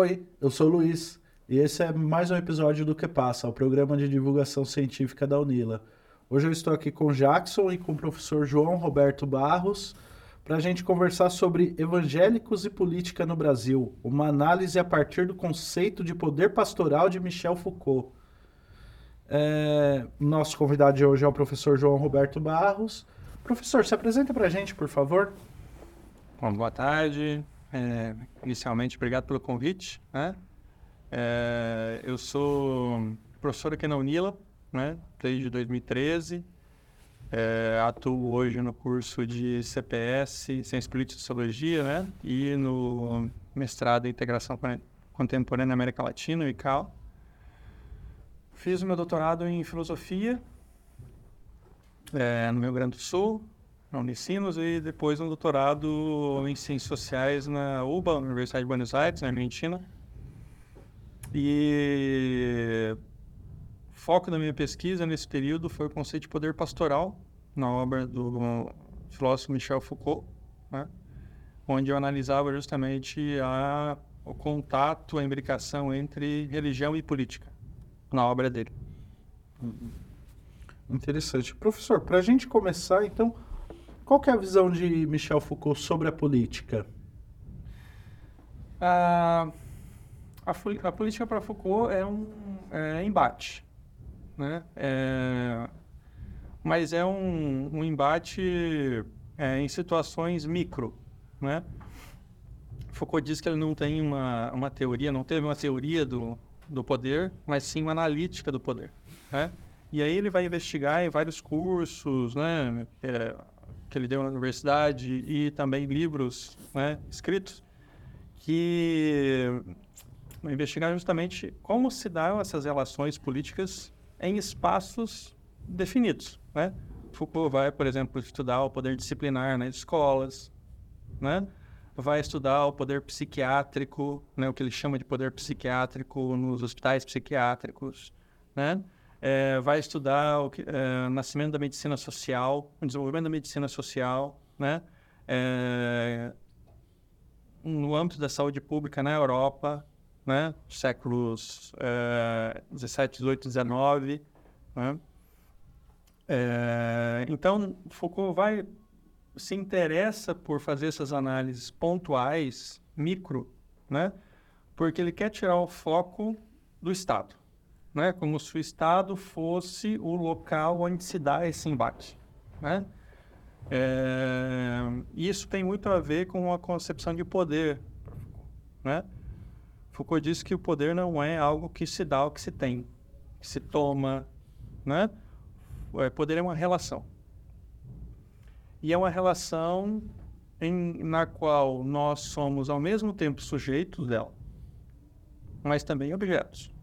Oi, eu sou o Luiz e esse é mais um episódio do Que Passa, o programa de divulgação científica da Unila. Hoje eu estou aqui com Jackson e com o professor João Roberto Barros para a gente conversar sobre evangélicos e política no Brasil, uma análise a partir do conceito de poder pastoral de Michel Foucault. É, nosso convidado de hoje é o professor João Roberto Barros. Professor, se apresenta para a gente, por favor. Bom, boa tarde. É, inicialmente, obrigado pelo convite. Né? É, eu sou professor aqui na Unila, né? desde 2013. É, atuo hoje no curso de CPS, Ciência Política e Sociologia, né? e no mestrado em Integração Contemporânea na América Latina, o ICAL. Fiz o meu doutorado em Filosofia é, no Rio Grande do Sul, na Unicinos, e depois um doutorado em Ciências Sociais na UBA, Universidade de Buenos Aires, na Argentina. E o foco da minha pesquisa nesse período foi o conceito de poder pastoral, na obra do filósofo Michel Foucault, né? onde eu analisava justamente a, o contato, a imbricação entre religião e política, na obra dele. Interessante. Professor, para a gente começar, então, qual é a visão de Michel Foucault sobre a política? A, a, a política para Foucault é um é, embate, né? É, mas é um, um embate é, em situações micro, né? Foucault diz que ele não tem uma, uma teoria, não teve uma teoria do, do poder, mas sim uma analítica do poder, né? E aí ele vai investigar em vários cursos, né? É, que ele deu na universidade e também livros né, escritos que investigar justamente como se dão essas relações políticas em espaços definidos. Né? Foucault vai, por exemplo, estudar o poder disciplinar nas escolas, né? vai estudar o poder psiquiátrico, né? o que ele chama de poder psiquiátrico nos hospitais psiquiátricos, né? É, vai estudar o, que, é, nascimento da medicina social, o desenvolvimento da medicina social, né? É, no âmbito da saúde pública na Europa, né? séculos é, 17, 18, 19. Né? É, então, Foucault vai se interessa por fazer essas análises pontuais, micro, né? porque ele quer tirar o foco do Estado né? como se o Estado fosse o local onde se dá esse embate. Né? É, isso tem muito a ver com a concepção de poder. Né? Foucault disse que o poder não é algo que se dá ou que se tem, que se toma. Né? O é, poder é uma relação. E é uma relação em, na qual nós somos ao mesmo tempo sujeitos dela, mas também objetos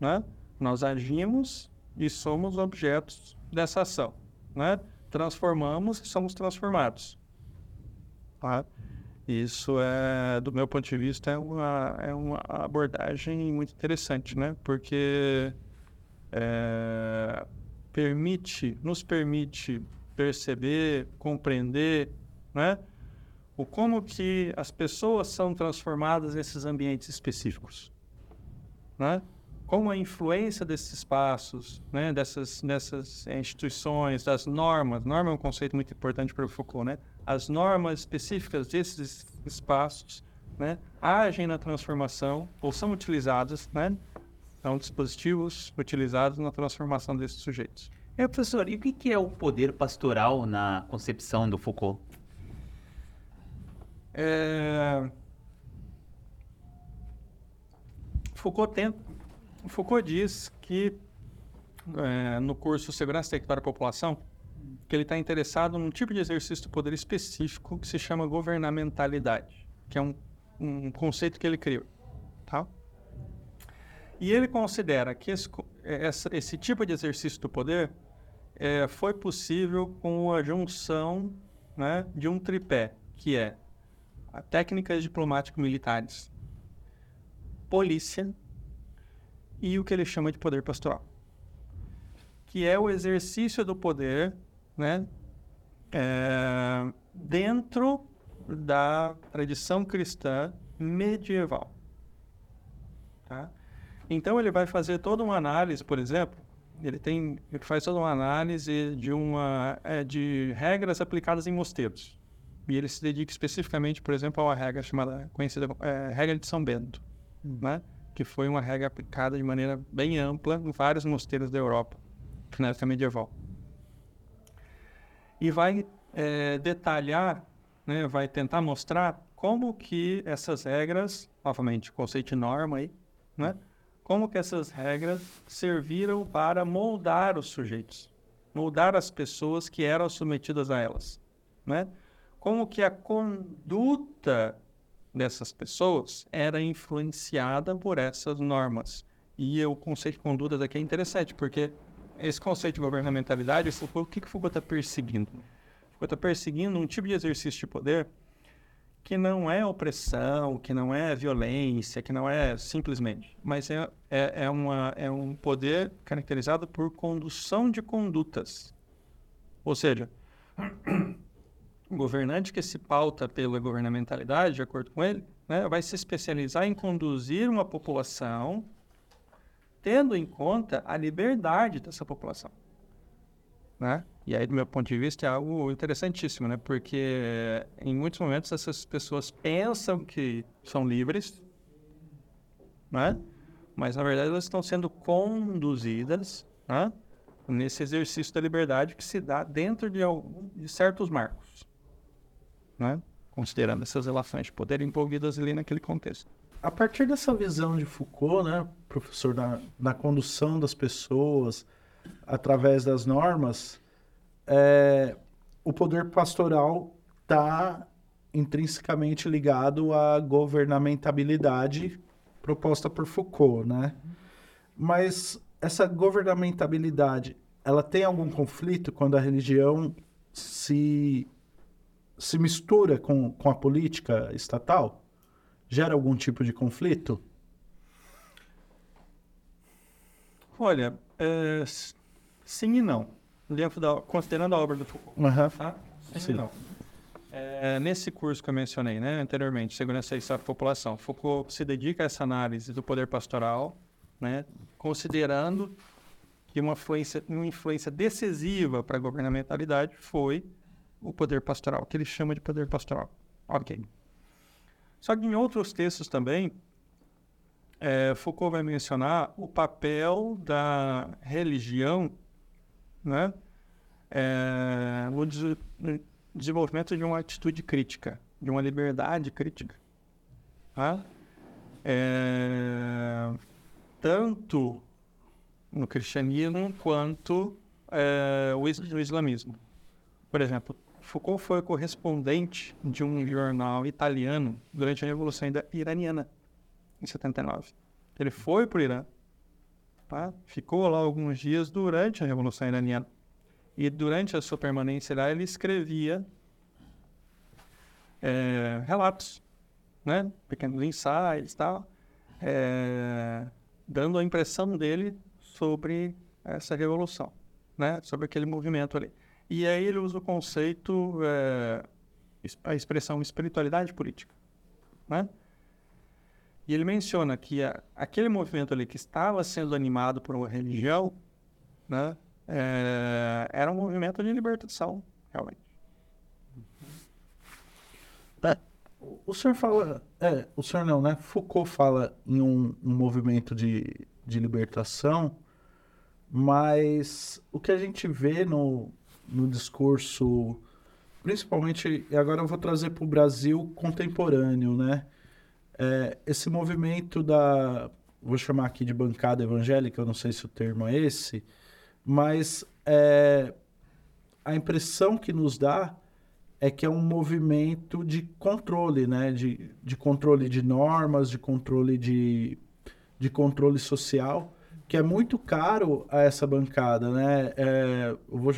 né? Nós agimos e somos objetos dessa ação, né? Transformamos e somos transformados. Tá? Isso é, do meu ponto de vista, é uma, é uma abordagem muito interessante, né? Porque é, permite, nos permite perceber, compreender, né? O como que as pessoas são transformadas nesses ambientes específicos, né? Como a influência desses espaços, né, dessas, dessas instituições, das normas, norma é um conceito muito importante para o Foucault, né? As normas específicas desses espaços, né, agem na transformação ou são utilizadas, né? São dispositivos utilizados na transformação desses sujeitos. É, professor, e o que é o poder pastoral na concepção do Foucault? É... Foucault tenta Foucault diz que é, no curso Segurança Território da População, que ele está interessado num tipo de exercício do poder específico que se chama governamentalidade, que é um, um conceito que ele criou. Tá? E ele considera que esse, esse tipo de exercício do poder é, foi possível com a junção né, de um tripé, que é técnicas diplomático-militares, polícia e o que ele chama de poder pastoral, que é o exercício do poder, né, é, dentro da tradição cristã medieval, Tá? Então ele vai fazer toda uma análise, por exemplo, ele tem, ele faz toda uma análise de uma é, de regras aplicadas em mosteiros. E ele se dedica especificamente, por exemplo, a uma regra chamada conhecida é, regra de São Bento, hum. né? Que foi uma regra aplicada de maneira bem ampla em vários mosteiros da Europa na época medieval. E vai é, detalhar, né? Vai tentar mostrar como que essas regras, novamente, conceito de norma aí, né? como que essas regras serviram para moldar os sujeitos, moldar as pessoas que eram submetidas a elas, né? Como que a conduta dessas pessoas era influenciada por essas normas. E o conceito de conduta daqui é interessante, porque esse conceito de governamentalidade, o que, que Foucault está perseguindo? Foucault está perseguindo um tipo de exercício de poder que não é opressão, que não é violência, que não é simplesmente, mas é, é, é, uma, é um poder caracterizado por condução de condutas. Ou seja, o governante que se pauta pela governamentalidade, de acordo com ele, né, vai se especializar em conduzir uma população tendo em conta a liberdade dessa população. Né? E aí, do meu ponto de vista, é algo interessantíssimo, né? Porque em muitos momentos essas pessoas pensam que são livres, né? Mas, na verdade, elas estão sendo conduzidas né? nesse exercício da liberdade que se dá dentro de, algum, de certos marcos, né? Considerando essas relações de poder envolvidas ali naquele contexto. A partir dessa visão de Foucault, né, professor, na condução das pessoas através das normas, é, o poder pastoral está intrinsecamente ligado à governamentabilidade proposta por Foucault, né? Mas essa governamentabilidade, ela tem algum conflito quando a religião se, se mistura com, com a política estatal? Gera algum tipo de conflito? Olha, é, sim e não dentro da, considerando a obra do Foucault. Uhum. Tá? Sim. Não. É, nesse curso que eu mencionei né, anteriormente, Segurança e Estado da População, Foucault se dedica a essa análise do poder pastoral, né, considerando que uma influência, uma influência decisiva para a governamentalidade foi o poder pastoral, que ele chama de poder pastoral. Ok. Só que em outros textos também, é, Foucault vai mencionar o papel da religião né? É, o des desenvolvimento de uma atitude crítica, de uma liberdade crítica. Tá? É, tanto no cristianismo quanto é, o, is no islamismo. Por exemplo, Foucault foi correspondente de um jornal italiano durante a Revolução Iraniana, em 79. Ele foi para o Irã, Tá? Ficou lá alguns dias durante a Revolução Iraniana. E durante a sua permanência lá, ele escrevia é, relatos, né? pequenos ensaios e tal, é, dando a impressão dele sobre essa revolução, né? sobre aquele movimento ali. E aí ele usa o conceito, é, a expressão espiritualidade política. Né? E ele menciona que a, aquele movimento ali que estava sendo animado por uma religião, né, é, era um movimento de libertação, realmente. É, o senhor fala, é, o senhor não, né? Foucault fala em um, um movimento de, de libertação, mas o que a gente vê no, no discurso, principalmente, e agora eu vou trazer para o Brasil contemporâneo, né? É, esse movimento da, vou chamar aqui de bancada evangélica, eu não sei se o termo é esse, mas é, a impressão que nos dá é que é um movimento de controle, né? De, de controle de normas, de controle de, de controle social, que é muito caro a essa bancada, né? É, vou,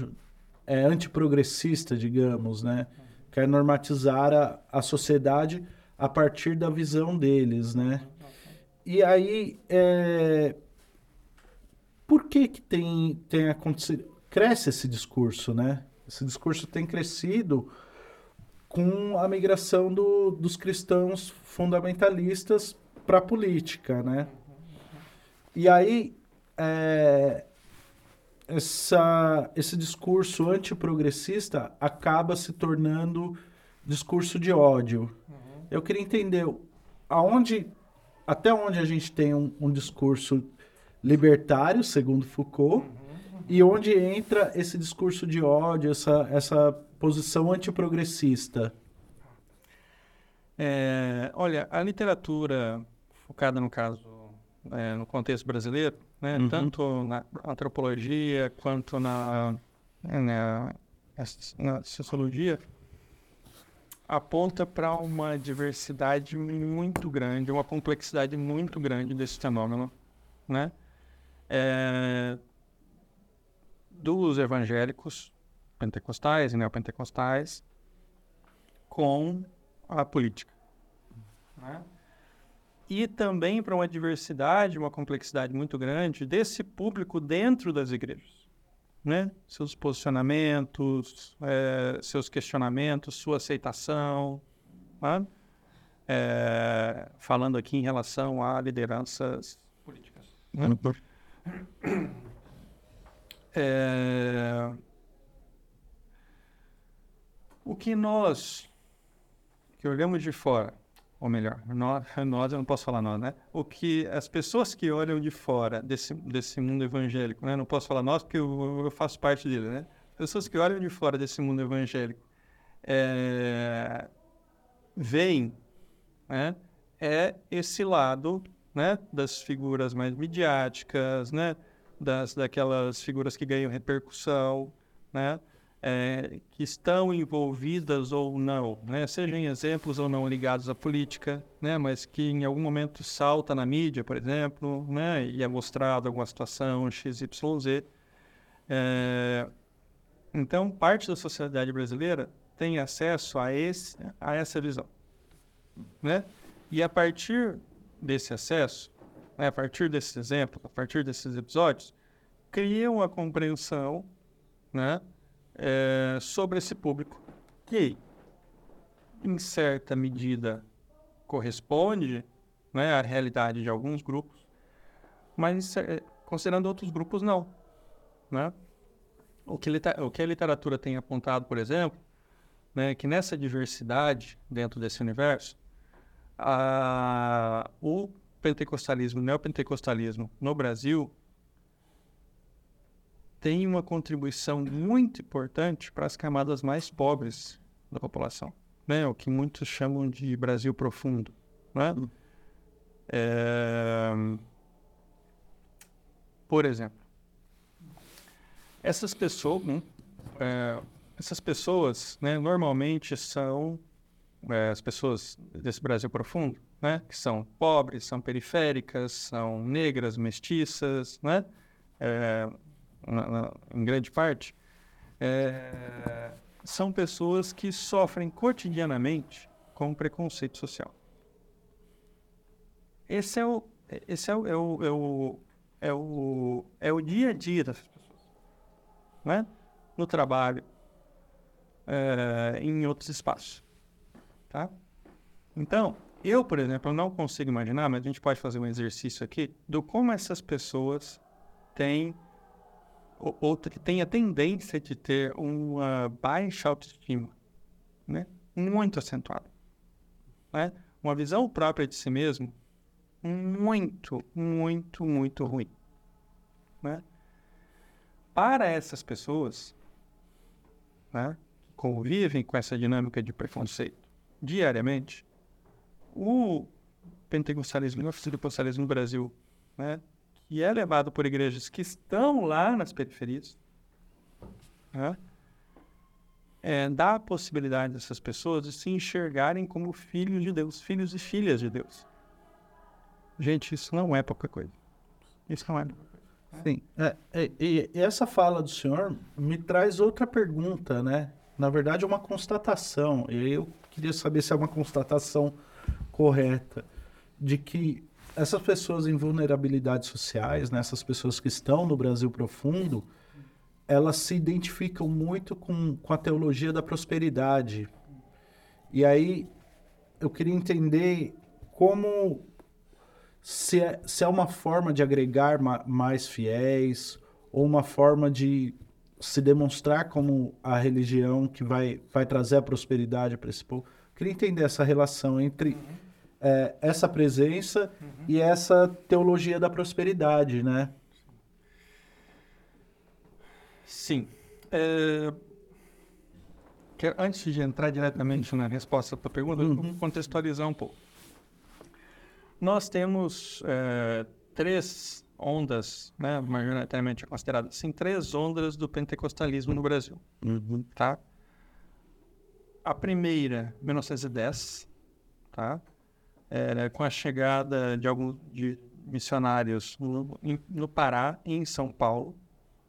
é antiprogressista, digamos, né? Quer normatizar a, a sociedade a partir da visão deles, né? E aí, é... por que que tem, tem acontecido? Cresce esse discurso, né? Esse discurso tem crescido com a migração do, dos cristãos fundamentalistas para a política, né? E aí, é, essa, esse discurso antiprogressista acaba se tornando discurso de ódio. Eu queria entender aonde, até onde a gente tem um, um discurso libertário, segundo Foucault, e onde entra esse discurso de ódio, essa, essa posição antiprogressista. É, olha, a literatura focada no caso, é, no contexto brasileiro, né, Uhum. tanto na antropologia quanto na, né, na, na sociologia, aponta para uma diversidade muito grande, uma complexidade muito grande desse fenômeno, né? É, dos evangélicos pentecostais e neopentecostais com a política. Né? E também para uma diversidade, uma complexidade muito grande desse público dentro das igrejas. Né? Seus posicionamentos, eh, seus questionamentos, sua aceitação. Eh, falando aqui em relação a lideranças políticas. né? É, O que nós, que olhamos de fora, ou melhor, nós, nós eu não posso falar nós, né? O que as pessoas que olham de fora desse, desse mundo evangélico, né? Não posso falar nós porque eu, eu faço parte dele, né? Pessoas que olham de fora desse mundo evangélico é, veem, né? É esse lado, né? Das figuras mais midiáticas, né? Das, daquelas figuras que ganham repercussão, né? É, que estão envolvidas ou não, né? sejam exemplos ou não ligados à política, né? mas que em algum momento salta na mídia, por exemplo, né? e é mostrado alguma situação XYZ. É, então, parte da sociedade brasileira tem acesso a, esse, a essa visão. Né? E a partir desse acesso, né? a partir desses exemplos, a partir desses episódios, cria uma compreensão né? É, sobre esse público, que, em certa medida, corresponde né, à realidade de alguns grupos, mas é, considerando outros grupos, não. Né? O, que o que a literatura tem apontado, por exemplo, né, que nessa diversidade dentro desse universo, a, o pentecostalismo, o neopentecostalismo no Brasil tem uma contribuição muito importante para as camadas mais pobres da população, né? O que muitos chamam de Brasil profundo, né? É... Por exemplo, essas pessoas, né? é, essas pessoas, né? Normalmente são é, as pessoas desse Brasil profundo, né? Que são pobres, são periféricas, são negras, mestiças, né? É, em grande parte, é, são pessoas que sofrem cotidianamente com preconceito social. Esse é o, esse é o, é o, é o, é o, é o dia a dia dessas pessoas. Né? No trabalho, é, em outros espaços. Tá? Então, eu, por exemplo, não consigo imaginar, mas a gente pode fazer um exercício aqui, do como essas pessoas têm ou que tem a tendência de ter uma baixa autoestima, né? Muito acentuada, né? Uma visão própria de si mesmo muito, muito, muito ruim, né? Para essas pessoas, né? Que convivem com essa dinâmica de preconceito diariamente, o pentecostalismo e o pentecostalismo no Brasil, né? E é levado por igrejas que estão lá nas periferias, né? é, dá a possibilidade dessas pessoas de se enxergarem como filhos de Deus, filhos e filhas de Deus. Gente, isso não é pouca coisa. Isso não é coisa. Sim. É, é, e, e essa fala do senhor me traz outra pergunta, né? Na verdade, é uma constatação. E eu queria saber se é uma constatação correta de que essas pessoas em vulnerabilidades sociais, né, essas pessoas que estão no Brasil profundo, elas se identificam muito com, com a teologia da prosperidade. E aí eu queria entender como se é, se é uma forma de agregar ma mais fiéis ou uma forma de se demonstrar como a religião que vai, vai trazer a prosperidade para esse povo. Queria entender essa relação entre uhum. É, essa presença uhum. e essa teologia da prosperidade, né? Sim. É... Antes de entrar diretamente na resposta para a pergunta, uhum. vou contextualizar um pouco. Nós temos é, três ondas, né, majoritariamente consideradas assim, três ondas do pentecostalismo no Brasil. Uhum. Tá? A primeira, 1910, tá? Era com a chegada de alguns de missionários no, no Pará e em São Paulo.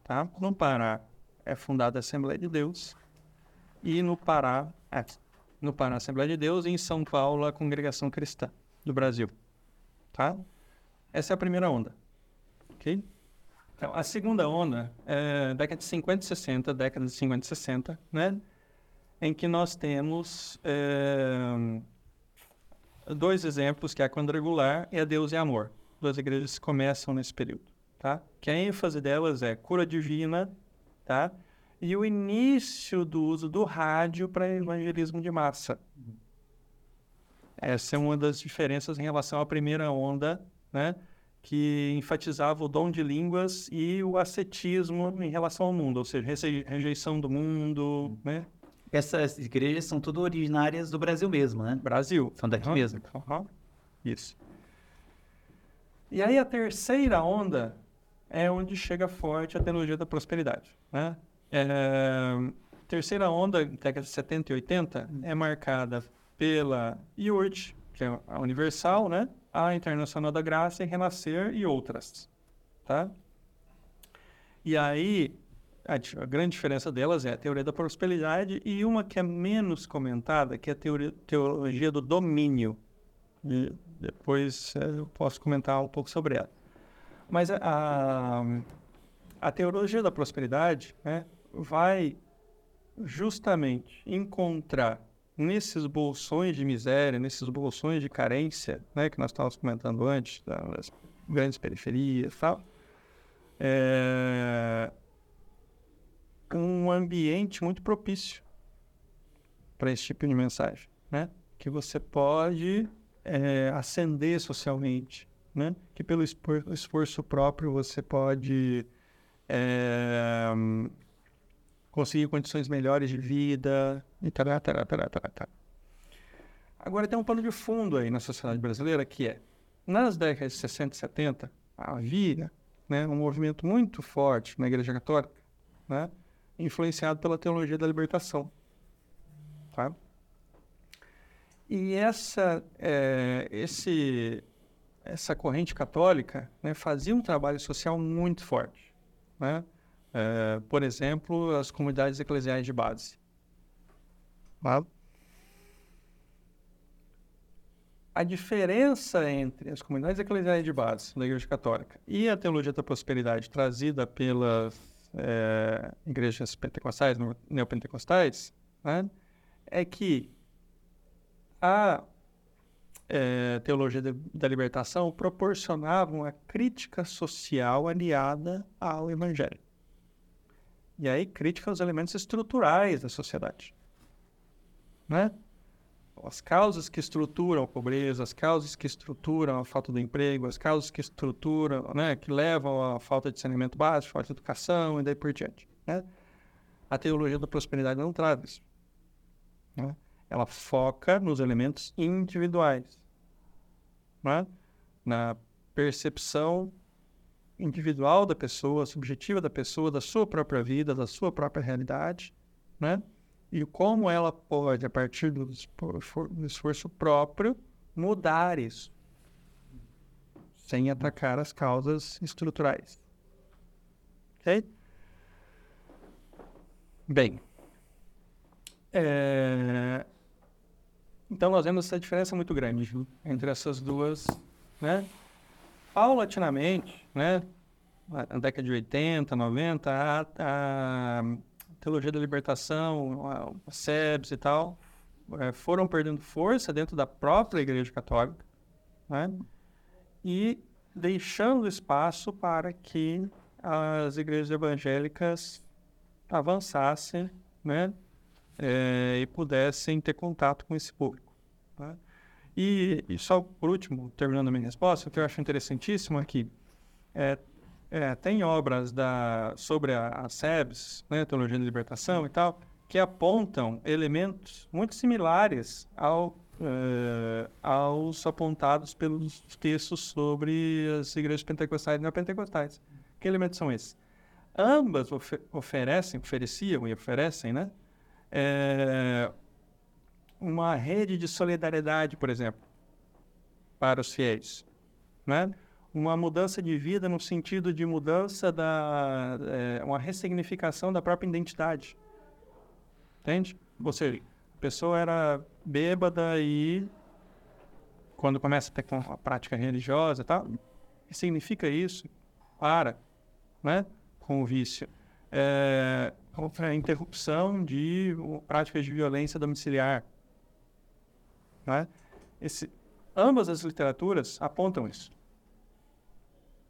Tá? No Pará é fundada a Assembleia de Deus e no Pará, é, no Pará a Assembleia de Deus e em São Paulo a Congregação Cristã do Brasil tá? Essa é a primeira onda, ok? Então, a segunda onda é década de 50 e 60, década de 50 e 60, né? Em que nós temos é, dois exemplos, que é a quadrangular e a Deus e Amor. Duas igrejas começam nesse período, tá? Que a ênfase delas é cura divina, tá? E o início do uso do rádio para evangelismo de massa. Essa é uma das diferenças em relação à primeira onda, né? que enfatizava o dom de línguas e o ascetismo em relação ao mundo, ou seja, rejeição do mundo, né? Essas igrejas são tudo originárias do Brasil mesmo, né? Brasil. São daqui uhum. mesmo. Uhum. Isso. E aí a terceira onda é onde chega forte a teologia da prosperidade, né? É, terceira onda, década de 70 e 80, é marcada pela IURT, que é a Universal, né? A Internacional da Graça e Renascer e outras, tá? E aí, a, a, grande diferença delas é a teoria da prosperidade e uma que é menos comentada, que é a teoria, teologia do domínio. E depois é, eu posso comentar um pouco sobre ela. Mas a, a, a teologia da prosperidade né, vai justamente encontrar nesses bolsões de miséria, nesses bolsões de carência, né, que nós estávamos comentando antes, das grandes periferias e tal, é um ambiente muito propício para esse tipo de mensagem, né? Que você pode é, ascender socialmente, né? Que pelo esforço próprio você pode é, conseguir condições melhores de vida e tal, tal, tal, tal. Agora tem um pano de fundo aí na sociedade brasileira que é, nas décadas de 60 e 70, havia né, um movimento muito forte na Igreja Católica, né, influenciado pela teologia da libertação. Tá? E essa, é, esse, essa corrente católica né, fazia um trabalho social muito forte. Né? É, por exemplo, as comunidades eclesiais de base. A diferença entre as comunidades eclesiais de base da Igreja Católica e a teologia da prosperidade trazida pelas é, igrejas pentecostais, neopentecostais, né, é que a é, teologia de, da libertação proporcionava uma crítica social aliada ao evangelho. E aí crítica aos elementos estruturais da sociedade. Né? As causas que estruturam a pobreza, as causas que estruturam a falta de emprego, as causas que estruturam, né, que levam à falta de saneamento básico, falta de educação e daí por diante. Né? A teologia da prosperidade não traz isso. Né? Ela foca nos elementos individuais, né? na percepção individual da pessoa, subjetiva da pessoa, da sua própria vida, da sua própria realidade, né? E como ela pode, a partir do, esforço próprio, mudar isso, sem atacar as causas estruturais. Ok? Bem, é... então nós vemos essa diferença muito grande entre essas duas, né? paulatinamente, né, na década de 80, 90, a, a teologia da libertação, a, SEBS e tal, é, foram perdendo força dentro da própria Igreja Católica, né? e deixando espaço para que as igrejas evangélicas avançassem, né? É, e pudessem ter contato com esse público. Tá? E, e, só por último, terminando a minha resposta, o que eu acho interessantíssimo é que é, é, tem obras da, sobre a, a SEBS, né, Teologia da Libertação e tal, que apontam elementos muito similares ao, é, aos apontados pelos textos sobre as igrejas pentecostais e neopentecostais. Que elementos são esses? Ambas ofe oferecem, ofereciam e oferecem, né? É, uma rede de solidariedade, por exemplo, para os fiéis, né? Uma mudança de vida no sentido de mudança da, é, uma ressignificação da própria identidade, entende? Seja, a pessoa era bêbada e quando começa a ter uma prática religiosa tal, significa isso, para, né? com o vício. É, a interrupção de práticas de violência domiciliar. Né? Esse, ambas as literaturas apontam isso.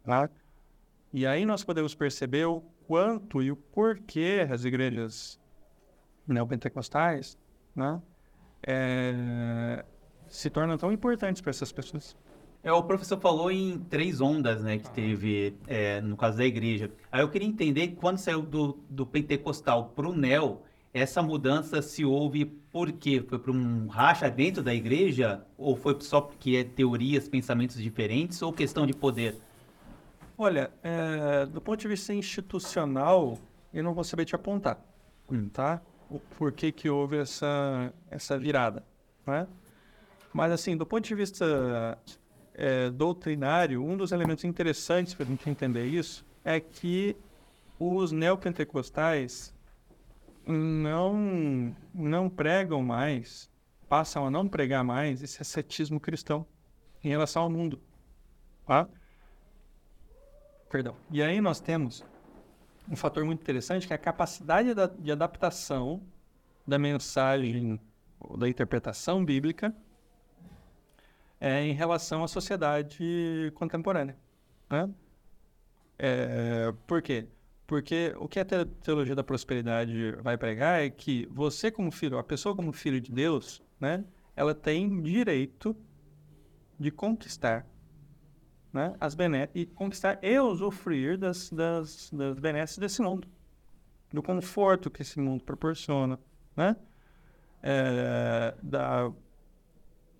Tá? E aí nós podemos perceber o quanto e o porquê as igrejas neopentecostais né, é, se tornam tão importantes para essas pessoas. É, o professor falou em três ondas, né, que teve é, no caso da igreja. Aí eu queria entender quando saiu do, do pentecostal para o neo, essa mudança se houve por quê? Foi para um racha dentro da igreja? Ou foi só porque é teorias, pensamentos diferentes? Ou questão de poder? Olha, é, do ponto de vista institucional, eu não vou saber te apontar, hum. tá? O porquê que houve essa, essa virada, né? Mas, assim, do ponto de vista é, doutrinário, um dos elementos interessantes para a gente entender isso é que os neopentecostais não, não pregam mais, passam a não pregar mais esse ascetismo cristão em relação ao mundo. Tá? Perdão. E aí nós temos um fator muito interessante que é a capacidade de adaptação da mensagem, da interpretação bíblica é, em relação à sociedade contemporânea. Né? É, por quê? Porque o que a teologia da prosperidade vai pregar é que você como filho, a pessoa como filho de Deus, né, ela tem direito de conquistar né, as benesses, e conquistar e usufruir das, das, das benesses desse mundo, do conforto que esse mundo proporciona, né, é, da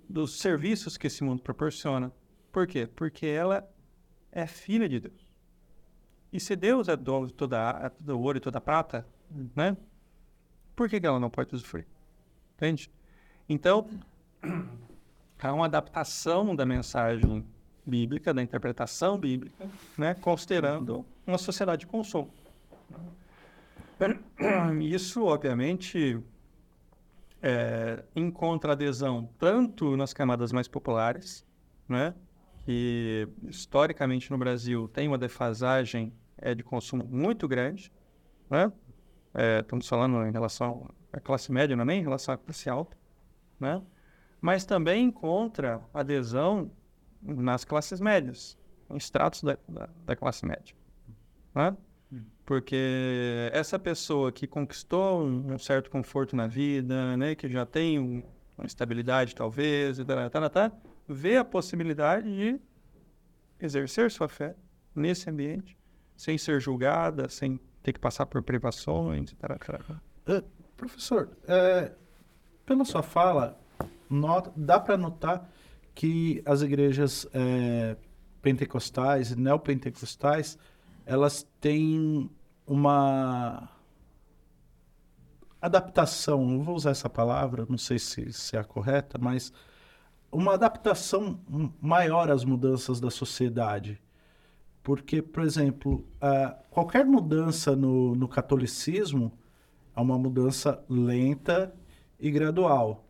dos serviços que esse mundo proporciona. Por quê? Porque ela é filha de Deus. E se Deus é dono de toda todo ouro e toda prata, né? Por que, que ela não pode usufruir? Entende? Então, há uma adaptação da mensagem bíblica, da interpretação bíblica, né? Considerando uma sociedade de consumo. Isso, obviamente, é, encontra adesão tanto nas camadas mais populares, né, que historicamente no Brasil tem uma defasagem é, de consumo muito grande, né? É, estamos falando em relação à classe média, não é nem em relação à classe alta, né? Mas também encontra adesão nas classes médias, em estratos da, da, da classe média, né? Porque essa pessoa que conquistou um certo conforto na vida, né, que já tem um, uma estabilidade talvez, tá, tá, tá, vê a possibilidade de exercer sua fé nesse ambiente, sem ser julgada, sem ter que passar por privações, e tal. Uh, professor, é, pela sua fala, nota, dá para notar que as igrejas é, pentecostais e neopentecostais elas têm uma adaptação, não vou usar essa palavra, não sei se, se é a correta, mas uma adaptação maior às mudanças da sociedade. Porque, por exemplo, uh, qualquer mudança no, no catolicismo é uma mudança lenta e gradual.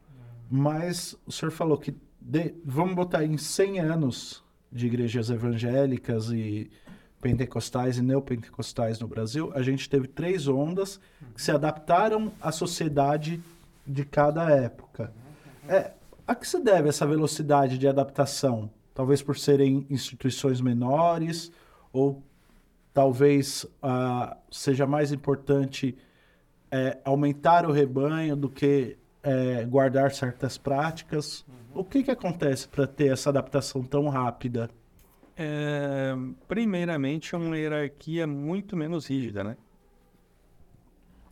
Mas o senhor falou que de, vamos botar em 100 anos de igrejas evangélicas e pentecostais e neopentecostais no Brasil, a gente teve três ondas que se adaptaram à sociedade de cada época. É, a que se deve essa velocidade de adaptação? talvez por serem instituições menores, ou talvez ah, seja mais importante é, aumentar o rebanho do que é, guardar certas práticas. Uhum. O que, que acontece para ter essa adaptação tão rápida? É, primeiramente, uma hierarquia muito menos rígida, né?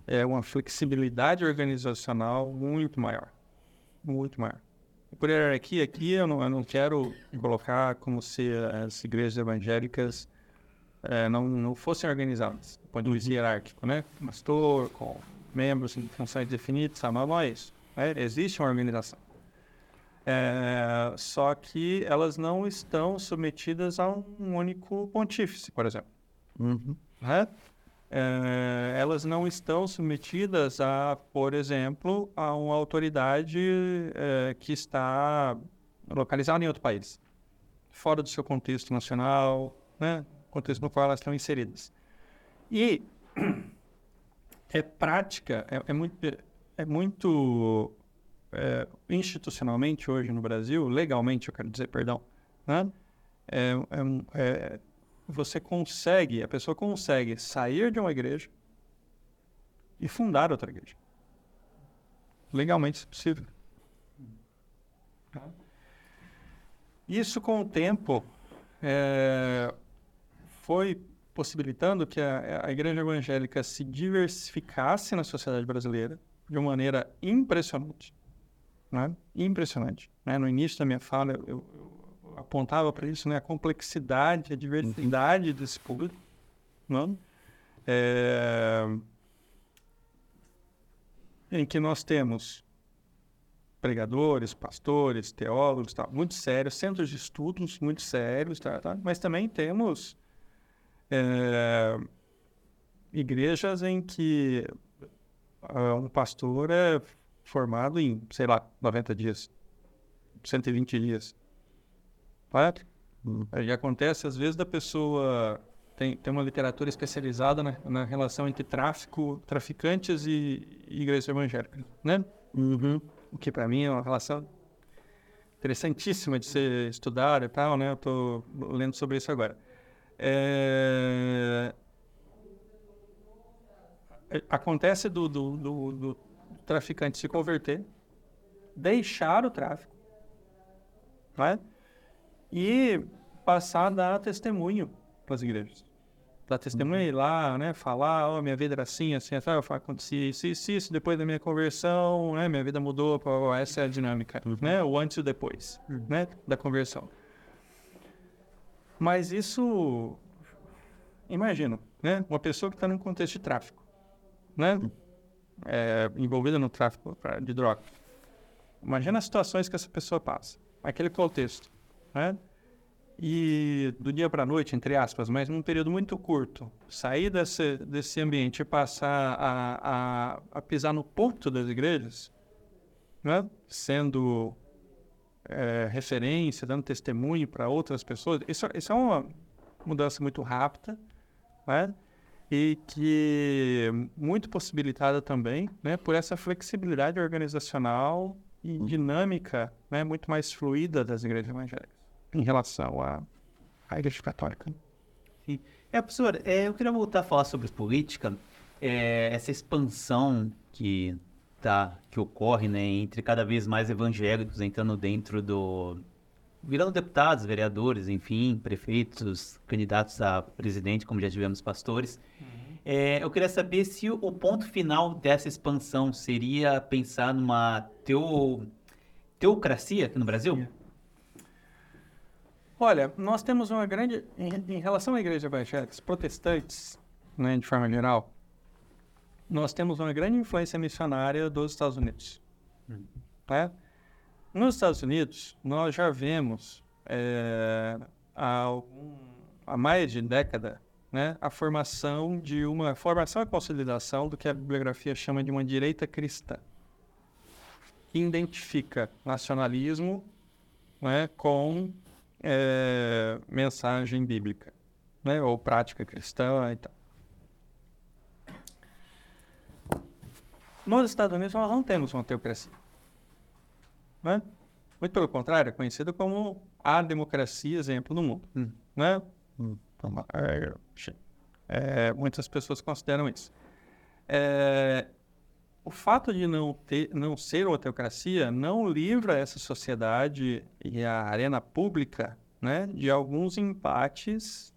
É uma flexibilidade organizacional muito maior. Muito maior. Por hierarquia aqui, eu não, eu não quero colocar como se as igrejas evangélicas é, não, não fossem organizadas, do ponto de vista hierárquico, né? Pastor, com membros em funções definidas, não é isso. Né? Existe uma organização. É, só que elas não estão submetidas a um único pontífice, por exemplo. Uhum. Né? É, elas não estão submetidas a, por exemplo, a uma autoridade é, que está localizada em outro país, fora do seu contexto nacional, né? contexto no qual elas estão inseridas. E é prática, é, é muito, é muito é, institucionalmente hoje no Brasil, legalmente, eu quero dizer, perdão, né? É, é, é, você consegue, a pessoa consegue sair de uma igreja e fundar outra igreja. Legalmente isso é possível. Tá? Isso com o tempo é, foi possibilitando que a, a igreja evangélica se diversificasse na sociedade brasileira de uma maneira impressionante. Né? Impressionante. Né? No início da minha fala, eu, eu, apontava para isso, né? a complexidade, a diversidade uhum. desse público. Né? É... Em que nós temos pregadores, pastores, teólogos, tá? muito sérios, centros de estudos muito sérios, tá? tá? mas também temos é, igrejas em que uh, um pastor é formado em, sei lá, 90 dias, 120 dias. Certo? Hum. Aí acontece, às vezes, da pessoa. Tem, tem uma literatura especializada na, na relação entre tráfico, traficantes e, e igreja evangélica, né? Uhum. O que para mim é uma relação interessantíssima de ser estudada e tal, né? Eu estou lendo sobre isso agora. É... Acontece do, do, do, do, traficante se converter, deixar o tráfico, né? e passar a dar testemunho para as igrejas. Dar testemunho uhum. ir lá, né? Falar, oh, minha vida era assim, assim, assim, acontecia isso, isso, isso, depois da minha conversão, né? Minha vida mudou, essa é a dinâmica, uhum. né? O antes e o depois, uhum. né? Da conversão. Mas isso, imagino, né? Uma pessoa que está num contexto de tráfico, né? É, envolvida no tráfico de drogas. Imagina as situações que essa pessoa passa, aquele contexto, né? E do dia para a noite, entre aspas, mas num período muito curto, sair desse, desse ambiente e passar a, a, a pisar no ponto das igrejas, né? sendo é, referência, dando testemunho para outras pessoas, isso, isso é uma mudança muito rápida, né? E que muito possibilitada também, né, por essa flexibilidade organizacional e uhum. dinâmica, né, muito mais fluida das igrejas evangélicas em relação à, à igreja católica. Sim. É, professor, é, eu queria voltar a falar sobre política, é, essa expansão que tá, que ocorre né, entre cada vez mais evangélicos entrando dentro do. Virando deputados, vereadores, enfim, prefeitos, candidatos a presidente, como já tivemos pastores. Uhum. É, eu queria saber se o ponto final dessa expansão seria pensar numa teo, teocracia aqui no Brasil? Olha, nós temos uma grande. Em, em relação à igreja evangélica, protestantes, né, de forma geral, nós temos uma grande influência missionária dos Estados Unidos. Hum. Né? Nos Estados Unidos, nós já vemos é, há, algum, há mais de década né, a formação de uma formação e consolidação do que a bibliografia chama de uma direita cristã, que identifica nacionalismo né, com é, mensagem bíblica, né, ou prática cristã e tal. Nos Estados Unidos nós não temos uma teocracia. Né? Muito pelo contrário, é conhecida como a democracia exemplo no mundo, Hum. né? Hum. Então, é, é, muitas pessoas consideram isso. É, o fato de não, ter, não ser uma teocracia não livra essa sociedade e a arena pública né, de alguns empates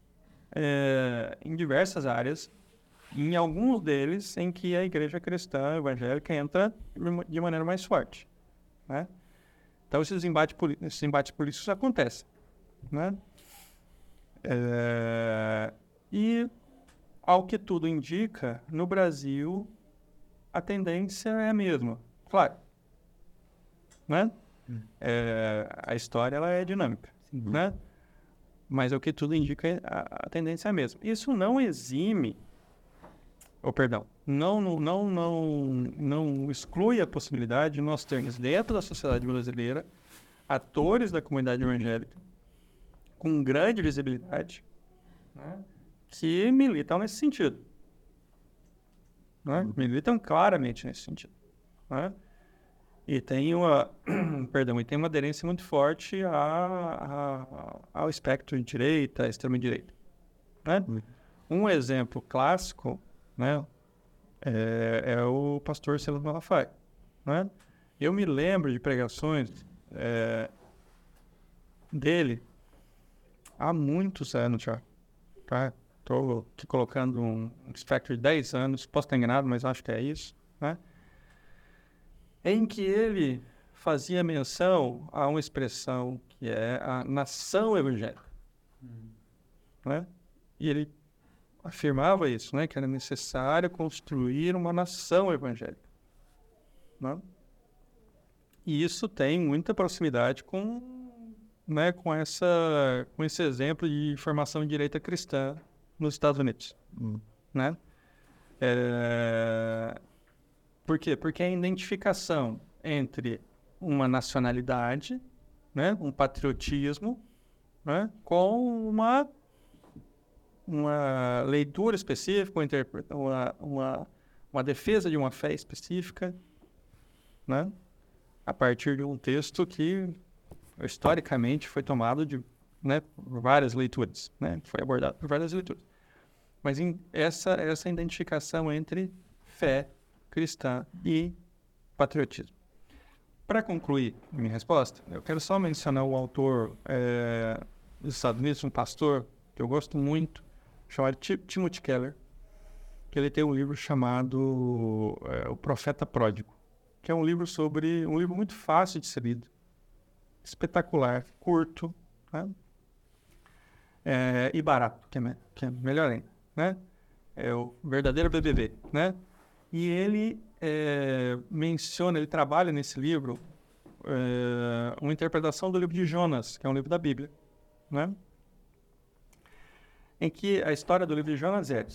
é, em diversas áreas, em alguns deles em que a igreja cristã evangélica entra de maneira mais forte. Né? Então, esses embates, esses embates políticos acontecem. Né? É, e, ao que tudo indica, no Brasil, a tendência é a mesma. Claro. Né? É, a história ela é dinâmica. Né? Mas o que tudo indica, a, a tendência é a mesma. Isso não exime, ou perdão, não, não, não, não, não exclui a possibilidade de nós termos dentro da sociedade brasileira atores da comunidade evangélica com grande visibilidade né, que militam nesse sentido. Né? Militam claramente nesse sentido. Né? E tem uma, perdão, e tem uma aderência muito forte a, a, ao espectro de direita, extrema-direita. Né? Um exemplo clássico né, é, é o pastor Silas Malafaia. Né? Eu me lembro de pregações é, dele há muitos anos já. Tá? Estou aqui colocando um espectro de 10 anos, posso estar enganado, mas acho que é isso. Né? Em que ele fazia menção a uma expressão que é a nação evangélica. Né? E ele afirmava isso, né? que era necessário construir uma nação evangélica. Né? E isso tem muita proximidade com, né, com, essa, com esse exemplo de formação de direita cristã nos Estados Unidos. Hum. Né? É... Por quê? Porque a identificação entre uma nacionalidade, né, um patriotismo, né, com uma, uma leitura específica, uma, uma, uma, defesa de uma fé específica, né, a partir de um texto que historicamente foi tomado de né, várias leituras, né, foi abordado por várias leituras. Mas essa, essa identificação entre fé cristã e patriotismo. Para concluir minha resposta, eu quero só mencionar o autor é, dos Estados Unidos, um pastor que eu gosto muito, chamado Ti- Timothy Keller, que ele tem um livro chamado é, O Profeta Pródigo, que é um livro sobre um livro muito fácil de ser lido, espetacular, curto, né? É, e barato, que é, que é melhor ainda, né? É o verdadeiro BBB, né? E ele é, menciona, ele trabalha nesse livro é, uma interpretação do livro de Jonas, que é um livro da Bíblia, né? Em que a história do livro de Jonas é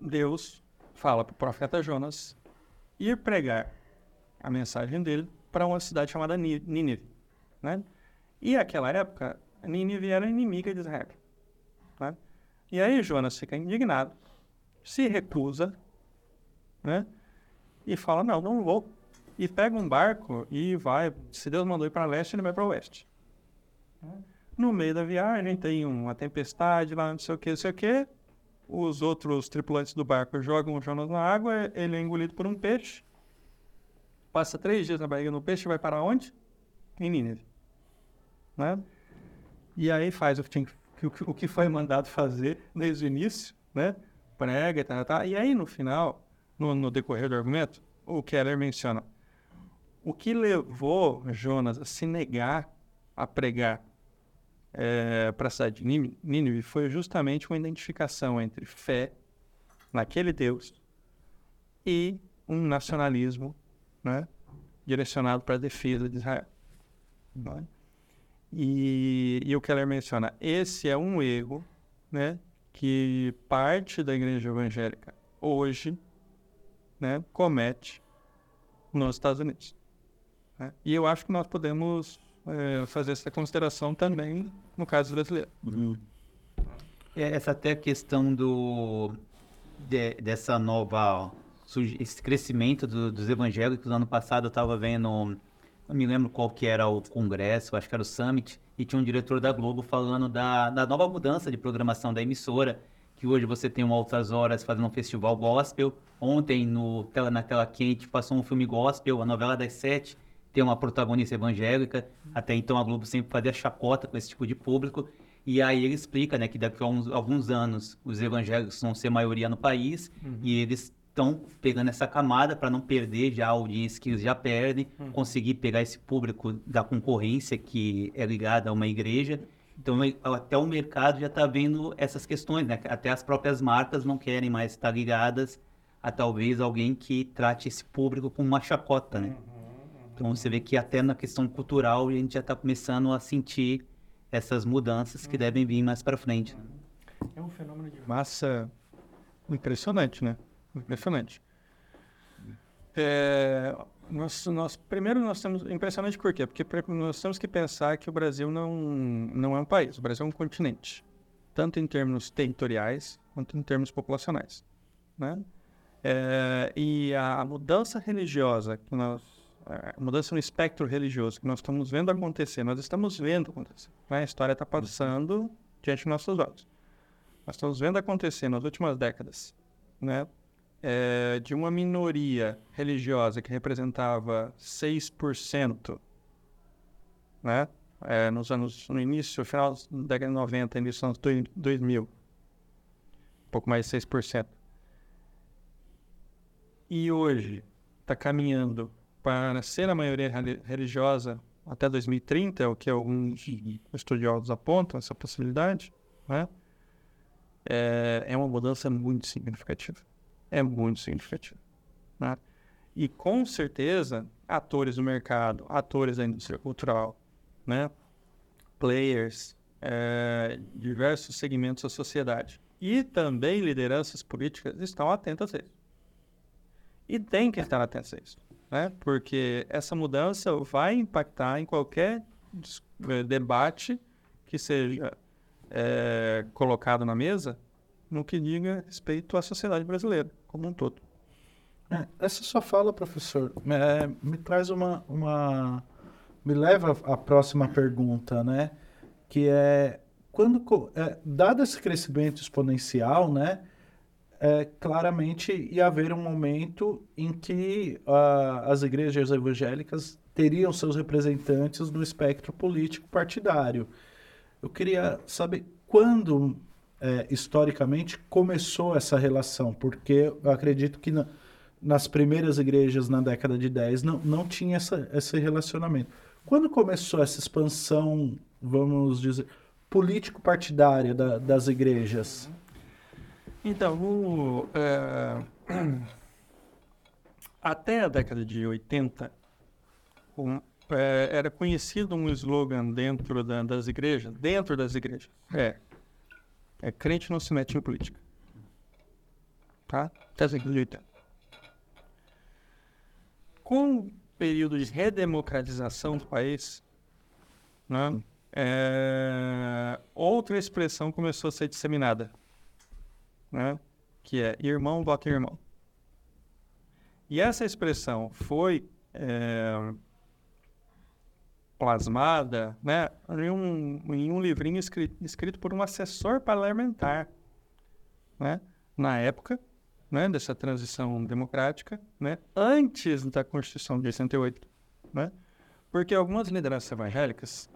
Deus fala para o profeta Jonas ir pregar a mensagem dele para uma cidade chamada Ní- Nínive, né? E naquela época, Nínive era inimiga de Israel, né? E aí Jonas fica indignado, se recusa, né? E fala, não, não vou. E pega um barco e vai, se Deus mandou ir para leste, ele vai para oeste. Né? No meio da viagem tem uma tempestade lá, não sei o que, não sei o que. Os outros tripulantes do barco jogam o Jonas na água, ele é engolido por um peixe. Passa três dias na barriga do peixe vai para onde? Em Nínive. Né? E aí faz o que- o que foi mandado fazer desde o início, né? Prega e tal, tal. E aí no final, no, no decorrer do argumento, o Keller menciona o que levou Jonas a se negar a pregar para a cidade de Nínive- foi justamente uma identificação entre fé naquele Deus e um nacionalismo né, direcionado para a defesa de Israel. não é? E, e o Keller menciona, esse é um erro né, que parte da igreja evangélica hoje né, comete nos Estados Unidos. né? E eu acho que nós podemos eh, fazer essa consideração também no caso brasileiro. É, Essa até questão do de- dessa nova esse crescimento do- dos evangélicos ano passado eu estava vendo não me lembro qual que era o congresso, acho que era o Summit, e tinha um diretor da Globo falando da, da nova mudança de programação da emissora, que hoje você tem um Altas Horas fazendo um festival gospel. Ontem, no tela, na tela quente, passou um filme gospel, a novela das sete, tem uma protagonista evangélica. Até então a Globo sempre fazia chacota com esse tipo de público. E aí ele explica né, que daqui a uns, alguns anos os evangélicos vão ser maioria no país uhum. e eles estão pegando essa camada para não perder já a audiência que eles já perdem, uhum. conseguir pegar esse público da concorrência que é ligada a uma igreja. Então até o mercado já está vendo essas questões, né? Até as próprias marcas não querem mais estar ligadas a talvez alguém que trate esse público como uma chacota, né? Uhum. Então você vê que até na questão cultural a gente já está começando a sentir essas mudanças que devem vir mais para frente. É um fenômeno de massa impressionante, né? Impressionante. É, nós, nós, primeiro, nós temos. Impressionante por quê? Porque nós temos que pensar que o Brasil não, não é um país, o Brasil é um continente. Tanto em termos territoriais quanto em termos populacionais. Né? É, e a mudança religiosa que nós a mudança no espectro religioso que nós estamos vendo acontecer, nós estamos vendo acontecer. Né? A história está passando diante dos nossos olhos. Nós estamos vendo acontecer nas últimas décadas, né? É, de uma minoria religiosa que representava 6%, né? É, nos anos, no início, final da década de 90, início dos anos 2000, um pouco mais de 6%. E hoje está caminhando para ser a maioria religiosa até 2030, é o que alguns estudiosos apontam, essa possibilidade, né? é, é uma mudança muito significativa. É muito significativa. Né? E com certeza, atores do mercado, atores da indústria cultural, né? players, é, diversos segmentos da sociedade e também lideranças políticas estão atentas a isso. E tem que estar atentos a isso né? Porque essa mudança vai impactar em qualquer eh, debate que seja é, colocado na mesa no que diga respeito à sociedade brasileira como um todo. É, essa sua fala, professor, é, me traz uma, uma, me leva à próxima pergunta, né? Que é quando, dado esse crescimento exponencial, né? É, claramente ia haver um momento em que uh, as igrejas evangélicas teriam seus representantes no espectro político partidário. Eu queria saber quando, é, historicamente, começou essa relação, porque eu acredito que na, nas primeiras igrejas na década de 10 não, não tinha essa, esse relacionamento. Quando começou essa expansão, vamos dizer, político-partidária da, das igrejas? Então, o, é, até a década de 80, um, é, era conhecido um slogan dentro da, das igrejas, dentro das igrejas, é, é crente não se mete em política. Tá? Até a década de 80. Com o período de redemocratização do país, né, é, outra expressão começou a ser disseminada né? que é irmão vota irmão. E essa expressão foi é, plasmada né, em, um, em um livrinho escrito, escrito por um assessor parlamentar, né, na época né, dessa transição democrática, né, antes da Constituição de 88. Né, porque algumas lideranças evangélicas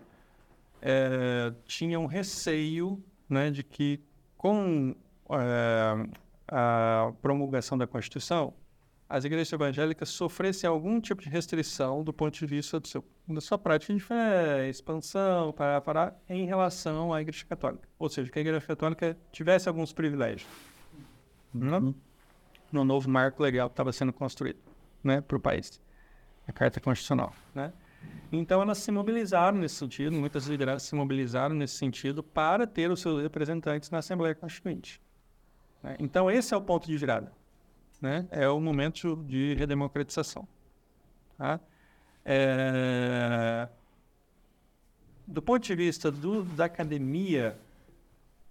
é, tinham receio né, de que com a promulgação da Constituição, as igrejas evangélicas sofressem algum tipo de restrição do ponto de vista do seu, da sua prática de fé, expansão, para, para, em relação à Igreja Católica. Ou seja, que a Igreja Católica tivesse alguns privilégios uhum. no novo marco legal que estava sendo construído né, para o país, a Carta Constitucional. Né? Então, elas se mobilizaram nesse sentido, muitas lideranças se mobilizaram nesse sentido para ter os seus representantes na Assembleia Constituinte. Né? Então, esse é o ponto de virada. Né? É o momento de redemocratização. Tá? É... Do ponto de vista do, da academia,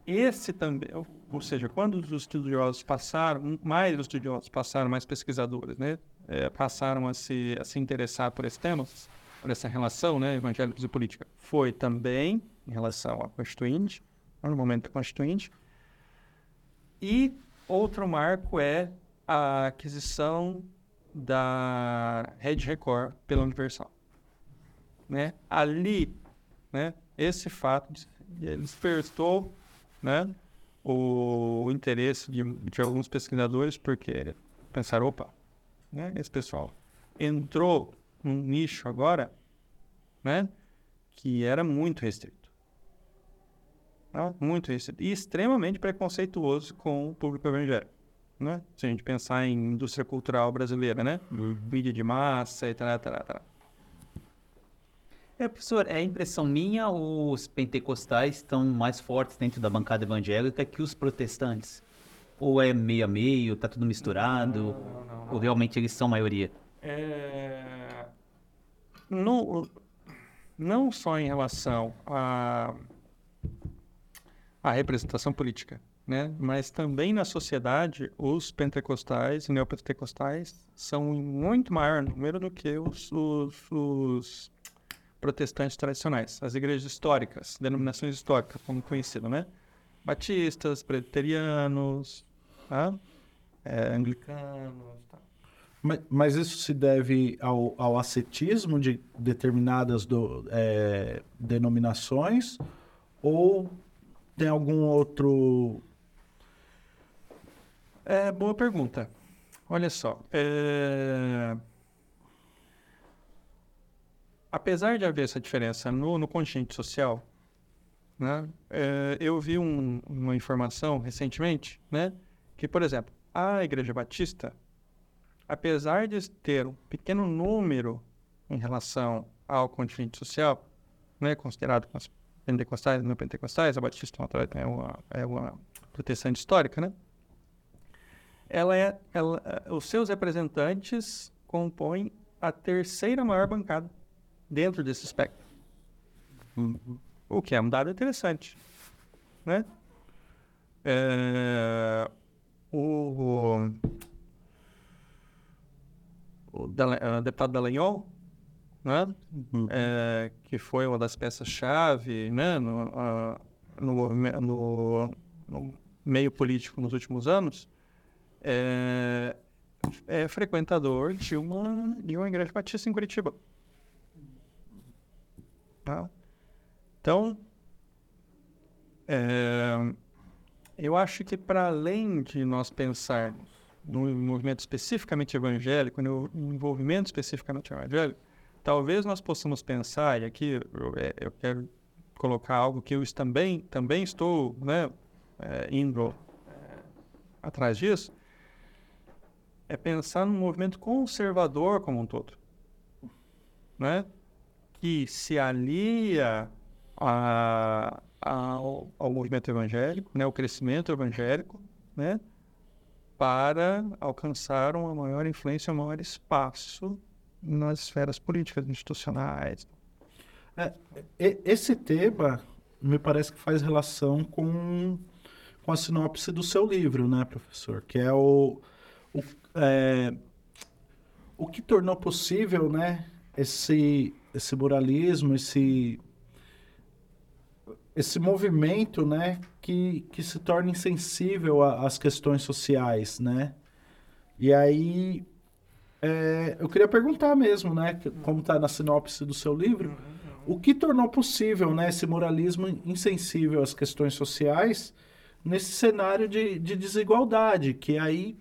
esse também, ou seja, quando os estudiosos passaram, mais estudiosos passaram, mais pesquisadores, né, é, passaram a se, a se interessar por esse tema, por essa relação, né, evangélicos e política, foi também em relação à Constituinte, no momento da Constituinte. E outro marco é a aquisição da Rede Record pela Universal. Né? Ali, né, esse fato despertou né, o interesse de, de, alguns pesquisadores, porque pensaram, opa, né, esse pessoal entrou num nicho agora né, que era muito restrito. Né, muito restrito. E extremamente preconceituoso com o público evangélico. Né? Se a gente pensar em indústria cultural brasileira, né? Uhum. Mídia de massa e tal, tal, tal. É, professor, é impressão minha ou os pentecostais estão mais fortes dentro da bancada evangélica que os protestantes? Ou é meio a meio, tá tudo misturado? Não, não, não, ou realmente eles são maioria? É... No, não só em relação à, à representação política, né? mas também na sociedade, os pentecostais e neopentecostais são em muito maior número do que os, os, os protestantes tradicionais, as igrejas históricas, denominações históricas, como conhecido, né? Batistas, presbiterianos, tá? é, anglicanos. Tá? Mas, mas, isso se deve ao, ao ascetismo de determinadas do, é, denominações ou tem algum outro... É, boa pergunta. Olha só, é apesar de haver essa diferença no, no contingente social, né, é, eu vi um, uma informação recentemente, né, que, por exemplo, a Igreja Batista, apesar de ter um pequeno número em relação ao contingente social, né, considerado pentecostais não pentecostais, a Batista é uma, é uma protestante histórica, né? Ela é, ela, os seus representantes compõem a terceira maior bancada dentro desse espectro. O que é um dado interessante. Né? É, o, o, o, deputado Dallagnol, né? Uhum. É, que foi uma das peças-chave né? no, no, no, no, meio político nos últimos anos, é, é frequentador de uma, de uma igreja batista em Curitiba. Tá? Então, é, eu acho que para além de nós pensarmos no movimento especificamente evangélico, no envolvimento especificamente evangélico, talvez nós possamos pensar, e aqui eu, é, eu quero colocar algo que eu também, também estou né, é, indo é, atrás disso, é pensar no movimento conservador como um todo. Né? que se alia a, a, ao, ao, movimento evangélico, né, o crescimento evangélico, né, para alcançar uma maior influência, um maior espaço nas esferas políticas, institucionais. É, esse tema me parece que faz relação com, com a sinopse do seu livro, né, professor? Que é o, o, é, o que tornou possível, né, esse esse moralismo, esse esse movimento, né, que, que se torna insensível às questões sociais, né? E aí é, eu queria perguntar mesmo, né, como está na sinopse do seu livro, o que tornou possível, né, esse moralismo insensível às questões sociais nesse cenário de, de desigualdade, que aí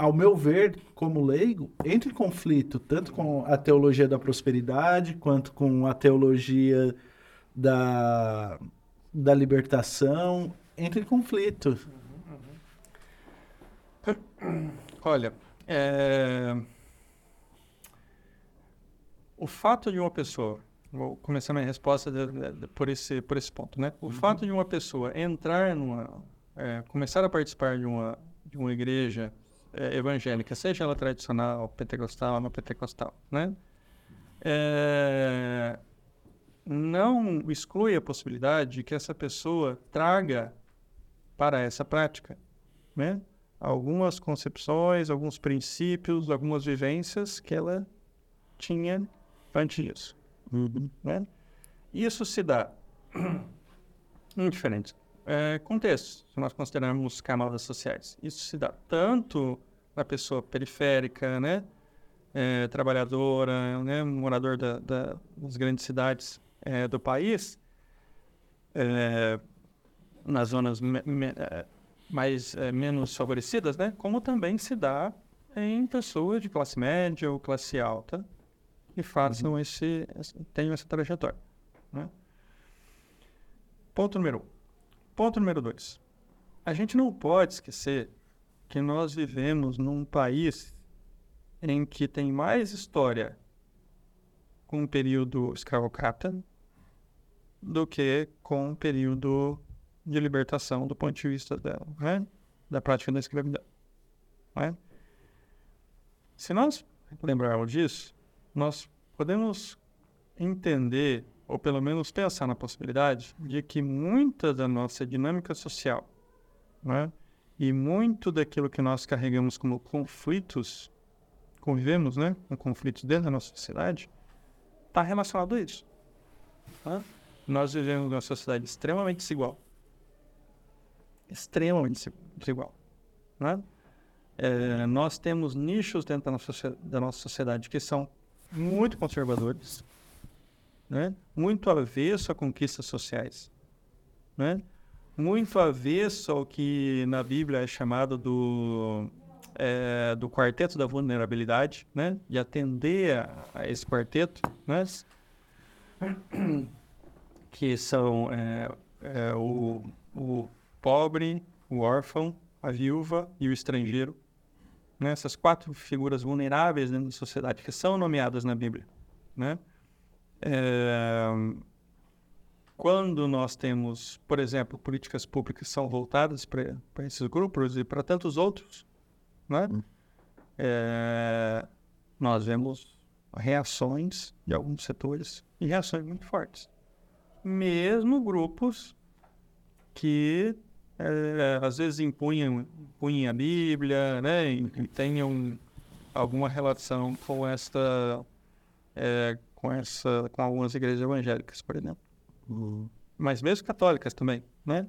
ao meu ver, como leigo, entra em conflito tanto com a teologia da prosperidade quanto com a teologia da, da libertação. Entra em conflito. Olha, é... o fato de uma pessoa, vou começar minha resposta de, de, de, por, esse, por esse ponto, né? O uhum. fato de uma pessoa entrar numa, é, começar a participar de uma, de uma igreja é, evangélica, seja ela tradicional, pentecostal ou não pentecostal, né? É, não exclui a possibilidade de que essa pessoa traga para essa prática, né? Algumas concepções, alguns princípios, algumas vivências que ela tinha ante isso. Né? Isso se dá em diferentes é, contextos, se nós considerarmos camadas sociais. Isso se dá tanto na pessoa periférica, né? É, trabalhadora, né? morador da, da, das grandes cidades é, do país, é, nas zonas é, mais é, menos favorecidas, né? como também se dá em pessoas de classe média ou classe alta que façam uhum. esse, tenham essa trajetória. Né? Ponto número um. Ponto número dois. A gente não pode esquecer que nós vivemos num país em que tem mais história com o período escravocrata do que com o período de libertação do ponto de vista da, né? da prática da escravidão. Né? Se nós lembrarmos disso, nós podemos entender, ou pelo menos pensar na possibilidade, de que muita da nossa dinâmica social né, e muito daquilo que nós carregamos como conflitos, convivemos né, com conflitos dentro da nossa sociedade, está relacionado a isso. Tá? Nós vivemos numa sociedade extremamente desigual. Extremamente desigual. Né? É, nós temos nichos dentro da nossa, da nossa sociedade que são muito conservadores, né? muito avesso a conquistas sociais, né? muito avesso ao que na Bíblia é chamado do, é, do quarteto da vulnerabilidade, né? de atender a, a esse quarteto, né? que são é, é, o, o pobre, o órfão, a viúva e o estrangeiro né, essas quatro figuras vulneráveis dentro da sociedade que são nomeadas na Bíblia, né? É, quando nós temos, por exemplo, políticas públicas que são voltadas para esses grupos e para tantos outros, né? É, nós vemos reações de alguns setores e reações muito fortes. Mesmo grupos que é, às vezes impunham, impunham a Bíblia, né, e, e tenham alguma relação com esta, é, com essa, com algumas igrejas evangélicas, por exemplo. Uhum. Mas mesmo católicas também, né?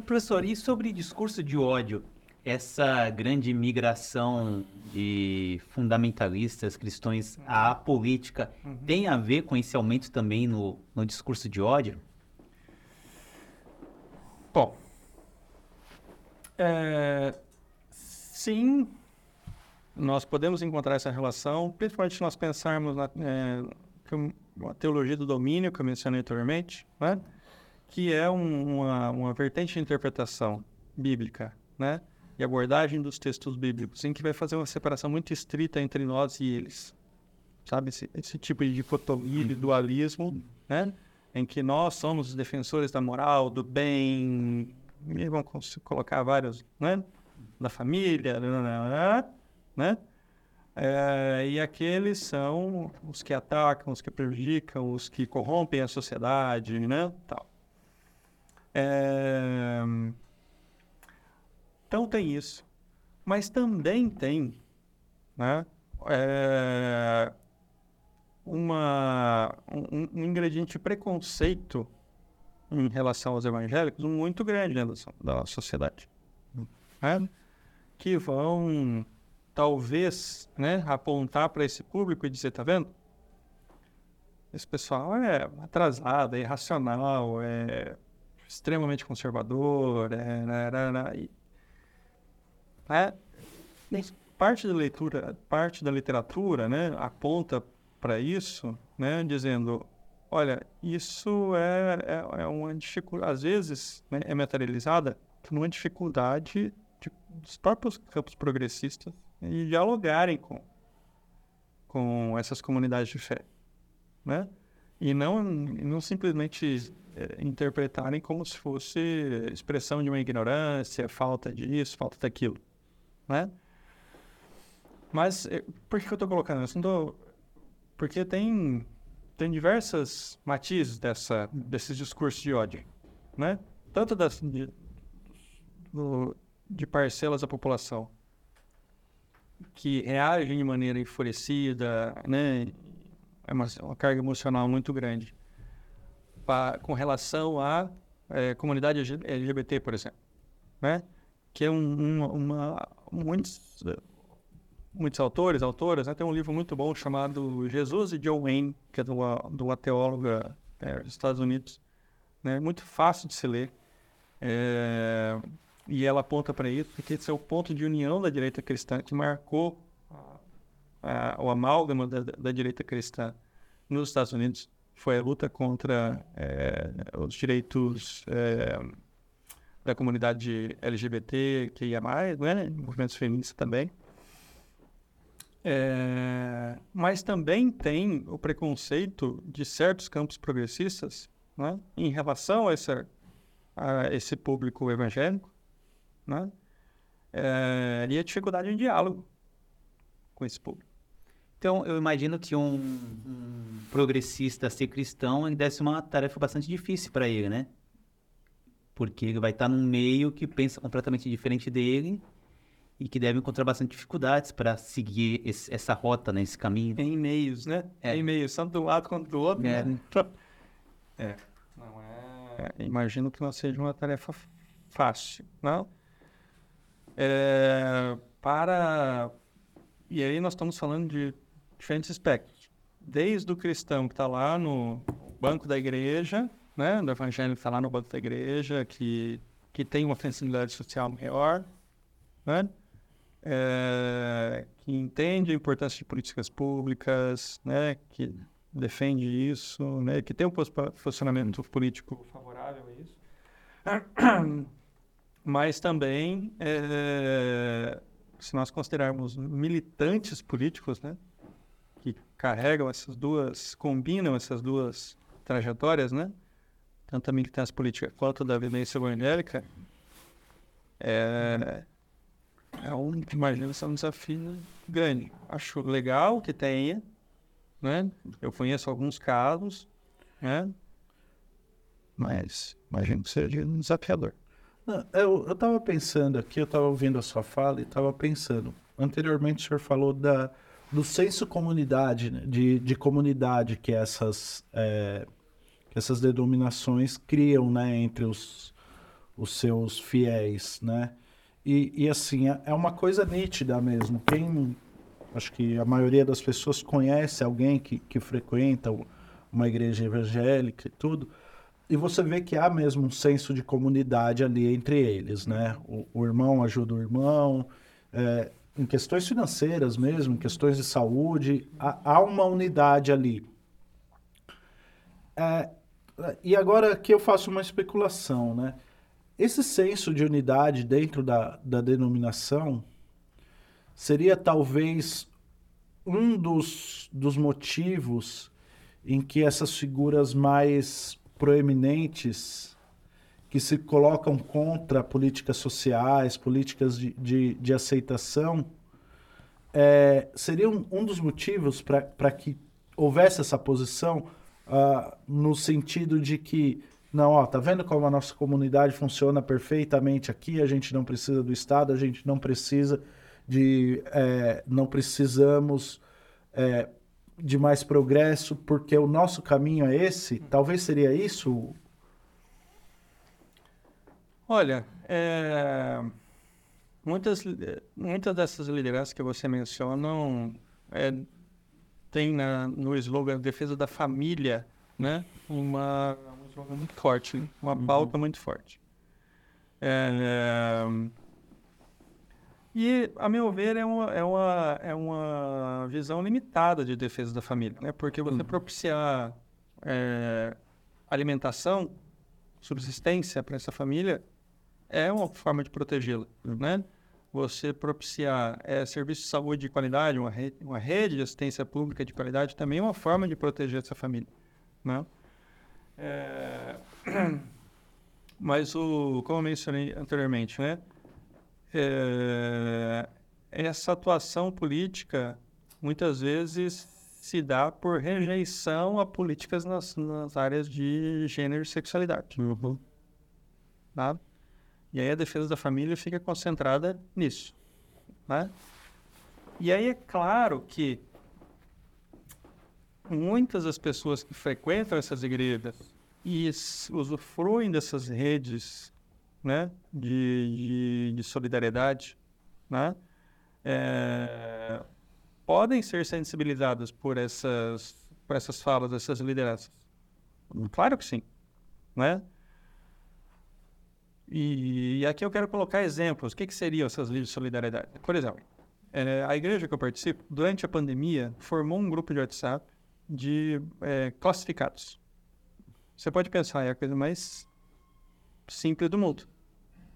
Professor, e sobre discurso de ódio? Essa grande migração de fundamentalistas cristãos à política uhum. tem a ver com esse aumento também no, no discurso de ódio? Bom, é, sim, nós podemos encontrar essa relação, principalmente se nós pensarmos na é, teologia do domínio, que eu mencionei anteriormente, né? que é um, uma, uma vertente de interpretação bíblica, né? e abordagem dos textos bíblicos, em que vai fazer uma separação muito estrita entre nós e eles. Sabe, esse, esse tipo de dicotomia, de dualismo, né? Em que nós somos os defensores da moral, do bem, e vamos colocar vários, né? Da família, né é, e aqueles são os que atacam, os que prejudicam, os que corrompem a sociedade, né? Tal. É, então tem isso. Mas também tem né, é, uma, um, um ingrediente de preconceito em relação aos evangélicos muito grande dentro da sociedade. Né? Que vão, talvez, né, apontar para esse público e dizer: tá vendo? Esse pessoal é atrasado, é irracional, é extremamente conservador, é, né, né, né, é, parte da leitura, parte da literatura, né, aponta para isso, né, dizendo, olha, isso é, é, é uma dificuldade, às vezes né, é materializada numa dificuldade de, dos próprios campos progressistas e dialogarem com, com essas comunidades de fé, né? E não, não simplesmente é, interpretarem como se fosse expressão de uma ignorância, falta disso, falta daquilo, né? Mas é, por que eu estou colocando isso? Não porque tem, tem diversas matizes dessa, desses discursos de ódio, né? Tanto das, de, do, de parcelas da população que reagem de maneira enfurecida, né? É uma, uma carga emocional muito grande pa, com relação à é, comunidade LGBT, por exemplo, né? Que é um, uma, uma muitos muitos autores, autoras, né? Tem um livro muito bom chamado Jesus e John Wayne, que é de uma, de uma teóloga é, dos Estados Unidos, né? Muito fácil de se ler. É, e ela aponta para isso, porque esse é o ponto de união da direita cristã que marcou a, o amálgama da, da, direita cristã nos Estados Unidos. Foi a luta contra é, os direitos é, da comunidade LGBT, que ia mais, né? movimentos feministas também. É, mas também tem o preconceito de certos campos progressistas né, em relação a, essa, a esse público evangélico né, é, e a dificuldade em diálogo com esse público. Então, eu imagino que um, um progressista ser cristão deve ser uma tarefa bastante difícil para ele, né? Porque ele vai estar num meio que pensa completamente diferente dele e que deve encontrar bastante dificuldades para seguir esse, essa rota, né, esse caminho. Em meios, né? É. Em meios, tanto do lado quanto do outro. É. Né? é. Não é... é. Imagino que não seja uma tarefa fácil, não? É... Para... E aí nós estamos falando de diferentes aspectos. Desde o cristão que está lá no banco da igreja, né? Do evangelho que está lá no banco da igreja, que, que tem uma sensibilidade social maior, né? É, que entende a importância de políticas públicas, né, que defende isso, né, que tem um posicionamento político favorável a isso, mas também, é, se nós considerarmos militantes políticos, né, que carregam essas duas, combinam essas duas trajetórias, né, tanto a militância política quanto da vivência evangélica, é, é um, imagina, é um desafio grande. Acho legal que tenha, né? Eu conheço alguns casos, né? Mas imagino que seja um desafiador. Não, eu estava pensando aqui, eu estava ouvindo a sua fala e estava pensando. Anteriormente o senhor falou da, do senso comunidade, né? de, de comunidade que essas, é, que essas denominações criam né? entre os, os seus fiéis, né? E, e assim, é, é uma coisa nítida mesmo. Quem, acho que a maioria das pessoas conhece alguém que, que frequenta uma igreja evangélica e tudo, e você vê que há mesmo um senso de comunidade ali entre eles, né? O, o irmão ajuda o irmão, é, em questões financeiras mesmo, em questões de saúde, há, há uma unidade ali. É, e agora que eu faço uma especulação, né? Esse senso de unidade dentro da, da denominação seria talvez um dos, dos motivos em que essas figuras mais proeminentes que se colocam contra políticas sociais, políticas de, de, de aceitação, é, seria um, um dos motivos para que houvesse essa posição uh, no sentido de que não, ó, tá vendo como a nossa comunidade funciona perfeitamente aqui? A gente não precisa do Estado, a gente não precisa de. É, não precisamos é, de mais progresso, porque o nosso caminho é esse? Talvez seria isso? Olha, é, muitas, muitas dessas lideranças que você menciona é, tem no slogan Defesa da Família né, uma jogo muito forte, uma uhum. pauta muito forte. É, é, e, a meu ver, é uma, é, uma, é uma visão limitada de defesa da família, né? Porque você uhum. propiciar é, alimentação, subsistência para essa família é uma forma de protegê-la, né? Você propiciar é, serviço de saúde de qualidade, uma rede, uma rede de assistência pública de qualidade também é uma forma de proteger essa família, né? É... Mas o, como eu mencionei anteriormente, né? É... Essa atuação política muitas vezes se dá por rejeição a políticas nas, nas áreas de gênero e sexualidade. Uhum. Tá? E aí a defesa da família fica concentrada nisso. Né? E aí é claro que muitas das pessoas que frequentam essas igrejas e usufruem dessas redes né, de, de, de solidariedade, né, é, podem ser sensibilizadas por essas, por essas falas dessas lideranças. Claro que sim, né? E, e aqui eu quero colocar exemplos. O que, que seriam essas leis de solidariedade? Por exemplo, é, a igreja que eu participo, durante a pandemia, formou um grupo de WhatsApp de é, classificados. Você pode pensar, é a coisa mais simples do mundo,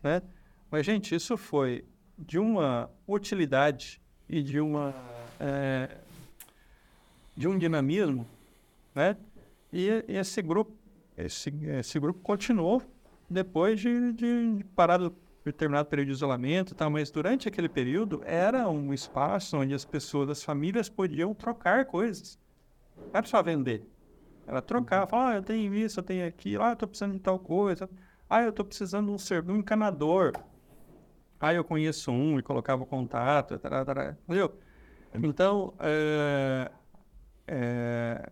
né? Mas, gente, isso foi de uma utilidade e de uma é, de um dinamismo, né? E, e esse grupo esse, esse grupo continuou depois de, de, de parar do determinado período de isolamento tal, mas durante aquele período era um espaço onde as pessoas, as famílias podiam trocar coisas. Não era só vender. Era trocar, uhum. falar, ah, eu tenho isso, eu tenho aquilo, ah, eu tô precisando de tal coisa. Ah, eu tô precisando de um, ser, de um encanador. Ah, eu conheço um e colocava o contato, entendeu? Então, é, é,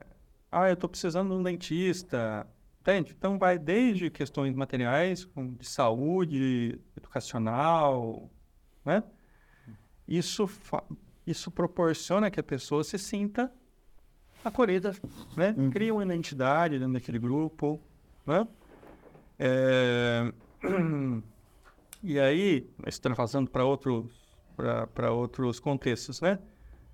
ah, eu tô precisando de um dentista, entende? Então, vai desde questões materiais, de saúde, educacional, né? Isso, isso proporciona que a pessoa se sinta acolhida, né? Uhum. Cria uma identidade dentro daquele grupo, né? É... E aí, passando para outros, para outros contextos, né?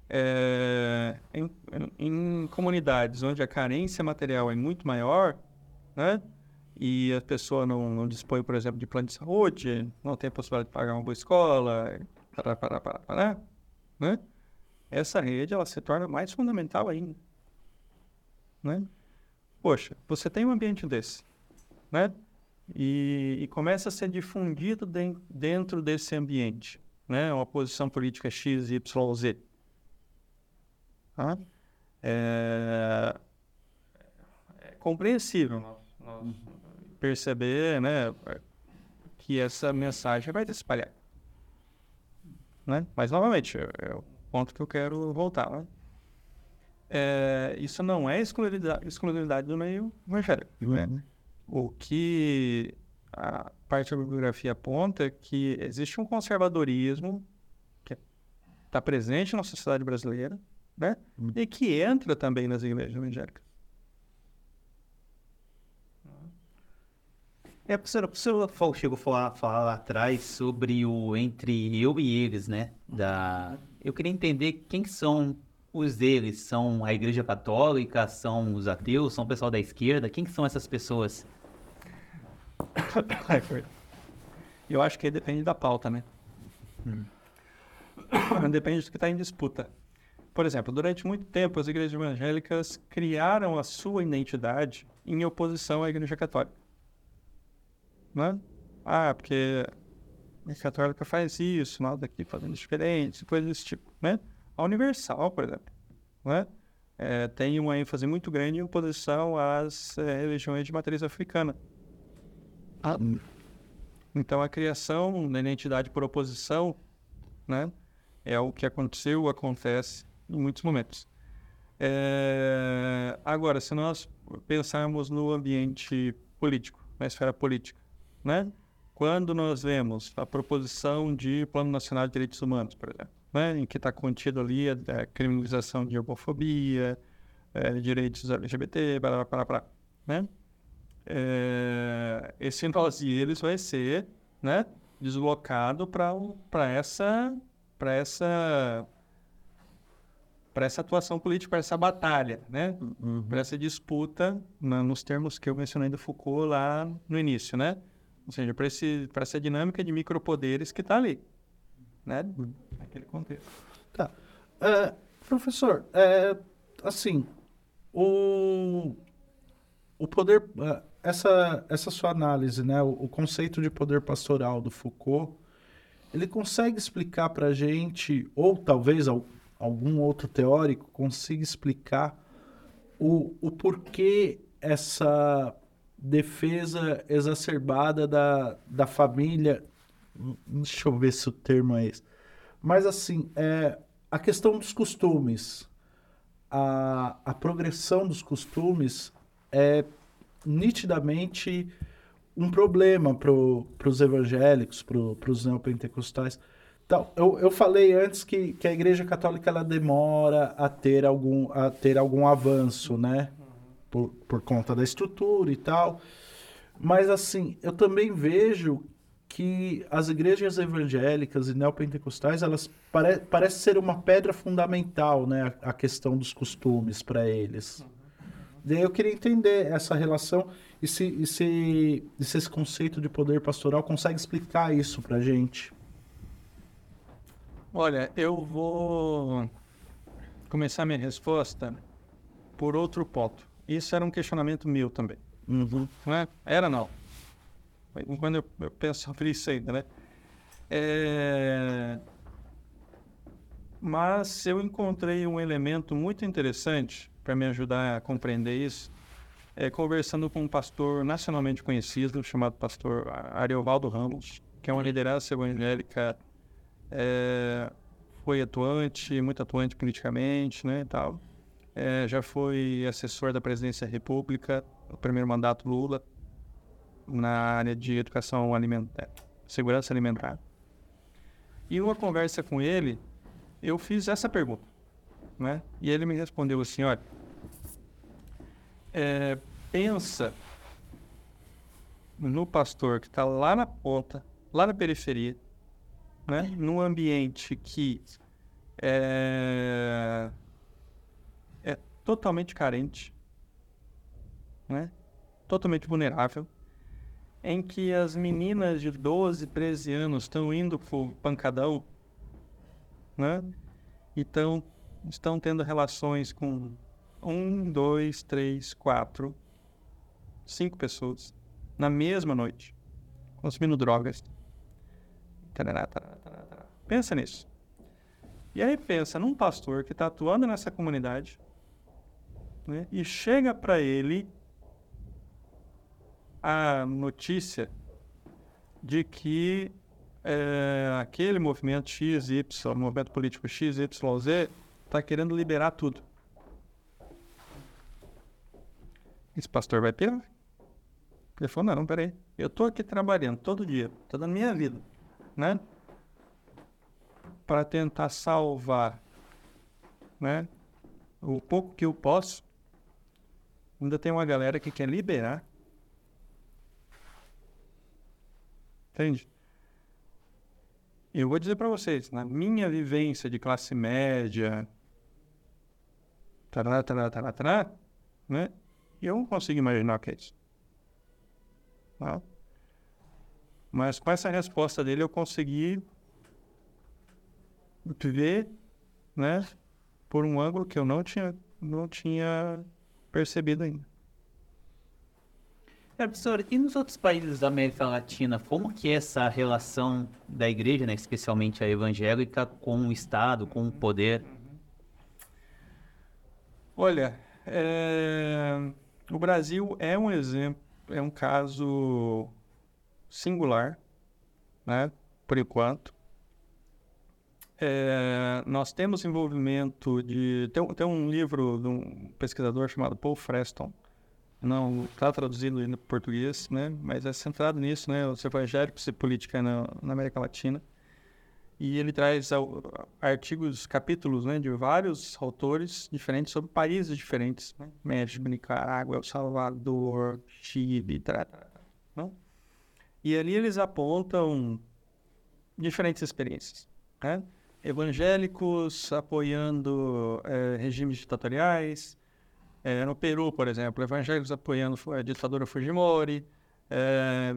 É... Em, em, comunidades onde a carência material é muito maior, né? E a pessoa não, não dispõe, por exemplo, de plano de saúde, não tem a possibilidade de pagar uma boa escola, para, para, para, para, né? Essa rede, ela se torna mais fundamental ainda né? Poxa, você tem um ambiente desse, né? E, e começa a ser difundido de, dentro desse ambiente, né? Uma posição política X, Y, Z. Tá? É, é compreensível nós, nós perceber, né? Que essa mensagem vai se espalhar. Né? Mas, novamente, é, é o ponto que eu quero voltar, né? É, isso não é exclusividade, exclusividade do meio evangélico. Né? O que a parte da bibliografia aponta é que existe um conservadorismo que está presente na sociedade brasileira, né? Uhum. E que entra também nas igrejas evangélicas. É, professor, o professor chegou a falar, falar lá atrás sobre o entre eu e eles, né? Da... Eu queria entender quem são os deles são a Igreja Católica, são os ateus, são o pessoal da esquerda? Quem que são essas pessoas? Eu acho que depende da pauta, né? Hum. Depende do que está em disputa. Por exemplo, durante muito tempo as igrejas evangélicas criaram a sua identidade em oposição à Igreja Católica. Né? Ah, porque a Católica faz isso, nós daqui fazendo diferente, coisas desse tipo, né? A Universal, por exemplo, né? É, tem uma ênfase muito grande em oposição às é, religiões de matriz africana. Ah, então, a criação da identidade por oposição né, é o que aconteceu, acontece em muitos momentos. É, agora, se nós pensarmos no ambiente político, na esfera política, né? quando nós vemos a proposição de Plano Nacional de Direitos Humanos, por exemplo, né, em que está contido ali a, a, criminalização de homofobia, é, direitos LGBT, blá, blá, blá, né? É, esse nós e eles vai ser né, deslocado para essa para essa para essa atuação política, para essa batalha, né? Uhum. Para essa disputa, na, nos termos que eu mencionei do Foucault lá no início, né? Ou seja, para essa dinâmica de micropoderes que está ali né? Naquele contexto. Tá. É, professor, é, assim, o, o poder, é, essa, essa sua análise, né? O, o conceito de poder pastoral do Foucault, ele consegue explicar para a gente, ou talvez algum outro teórico consiga explicar o, o porquê essa defesa exacerbada da, da família Deixa eu ver se o termo é esse. Mas assim, é, a questão dos costumes, a, a progressão dos costumes é nitidamente um problema para os evangélicos, para os neopentecostais. Então, eu, eu falei antes que, que a Igreja Católica ela demora a ter algum, a ter algum avanço, né? Por, por conta da estrutura e tal. Mas, assim, eu também vejo que as igrejas evangélicas e neopentecostais, elas pare, parece ser uma pedra fundamental, né? A, a questão dos costumes para eles. Daí eu queria entender essa relação e se, e se, e se esse conceito de poder pastoral consegue explicar isso para gente. Olha, eu vou começar minha resposta por outro ponto. Isso era um questionamento meu também. Uhum. Não é? Era não. Quando eu, eu penso sobre isso ainda, né? É... Mas eu encontrei um elemento muito interessante para me ajudar a compreender isso, é, conversando com um pastor nacionalmente conhecido chamado pastor Ariovaldo Ramos, que é uma liderança evangélica é, foi atuante, muito atuante politicamente, né, tal. É, já foi assessor da presidência da República, no primeiro mandato Lula, na área de educação alimentar, segurança alimentar. E uma conversa com ele, eu fiz essa pergunta, né? E ele me respondeu assim, olha, é, pensa no pastor que está lá na ponta, lá na periferia, né? num ambiente que é, é totalmente carente, né? totalmente vulnerável, em que as meninas de 12, 13 anos estão indo pro pancadão, né? Então, estão tendo relações com um, dois, três, quatro, cinco pessoas na mesma noite, consumindo drogas. Pensa nisso. E aí pensa num pastor que está atuando nessa comunidade né, e chega para ele a notícia de que é, aquele movimento XY, movimento político XYZ, está querendo liberar tudo. Esse pastor vai pirar. Ele falou, não, peraí. Eu estou aqui trabalhando todo dia, estou dando minha vida, né? Para tentar salvar, né? O pouco que eu posso. Ainda tem uma galera que quer liberar. Entende? Eu vou dizer para vocês, na minha vivência de classe média, tará, tará, tará, tará, né? Eu não consigo imaginar o que é isso. Tá? Mas com essa resposta dele eu consegui ver, né, por um ângulo que eu não tinha, não tinha percebido ainda. Professor, e nos outros países da América Latina, como que é essa relação da igreja, né, especialmente a evangélica, com o Estado, com o poder? Olha, é... O Brasil é um exemplo, é um caso singular, né? Por enquanto. É, nós temos envolvimento de. Tem, tem, um livro de um pesquisador chamado Paul Freston, não está traduzido em português, né? Mas é centrado nisso, né? Os evangélicos e política na, na América Latina e ele traz artigos, capítulos né, de vários autores diferentes sobre países diferentes, né? México, Nicarágua, El Salvador, Chile, tra, não? e ali eles apontam diferentes experiências, né? evangélicos apoiando é, regimes ditatoriais, é, no Peru, por exemplo, evangélicos apoiando a ditadura Fujimori, é,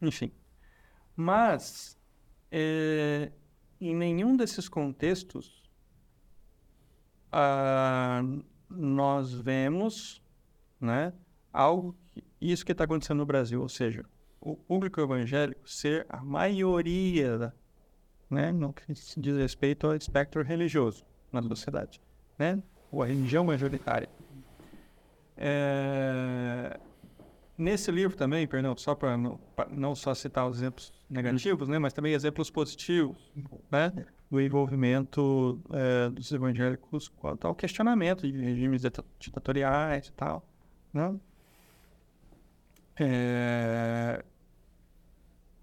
enfim. Mas é, em nenhum desses contextos ah, nós vemos né, algo que, isso que está acontecendo no Brasil, ou seja, o público evangélico ser a maioria né, no que diz respeito ao espectro religioso na sociedade, né, ou a religião majoritária. É, nesse livro também, perdão, só para não, não, só citar os exemplos negativos, né, mas também exemplos positivos, né? do envolvimento é, dos evangélicos quanto ao questionamento de regimes ditatoriais e tal, né? É...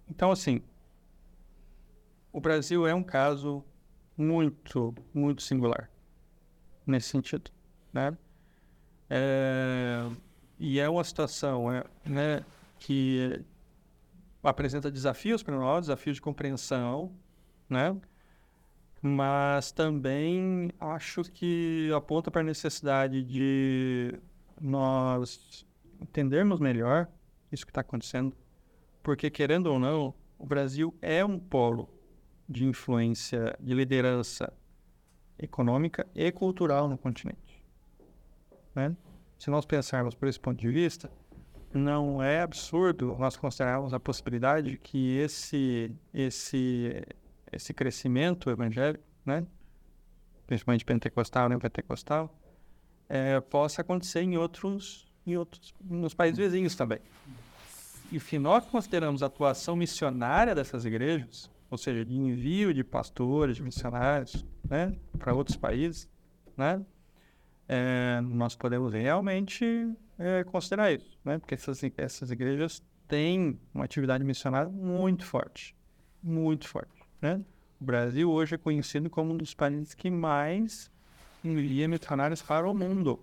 Então, assim, o Brasil é um caso muito, muito singular nesse sentido, né? É... E é uma situação é, né, que apresenta desafios para nós, desafios de compreensão, né? Mas também acho que aponta para a necessidade de nós entendermos melhor isso que está acontecendo, porque querendo ou não, o Brasil é um polo de influência, de liderança econômica e cultural no continente. Né? Se nós pensarmos por esse ponto de vista, não é absurdo nós considerarmos a possibilidade que esse esse esse crescimento evangélico, né, principalmente pentecostal, neopentecostal, é, possa acontecer em outros em outros nos países vizinhos também. E se nós consideramos a atuação missionária dessas igrejas, ou seja, de envio de pastores, de missionários, né, para outros países, né, é, nós podemos realmente é, considerar isso, né? Porque essas, essas igrejas têm uma atividade missionária muito forte, muito forte, né? O Brasil hoje é conhecido como um dos países que mais envia missionários para o mundo.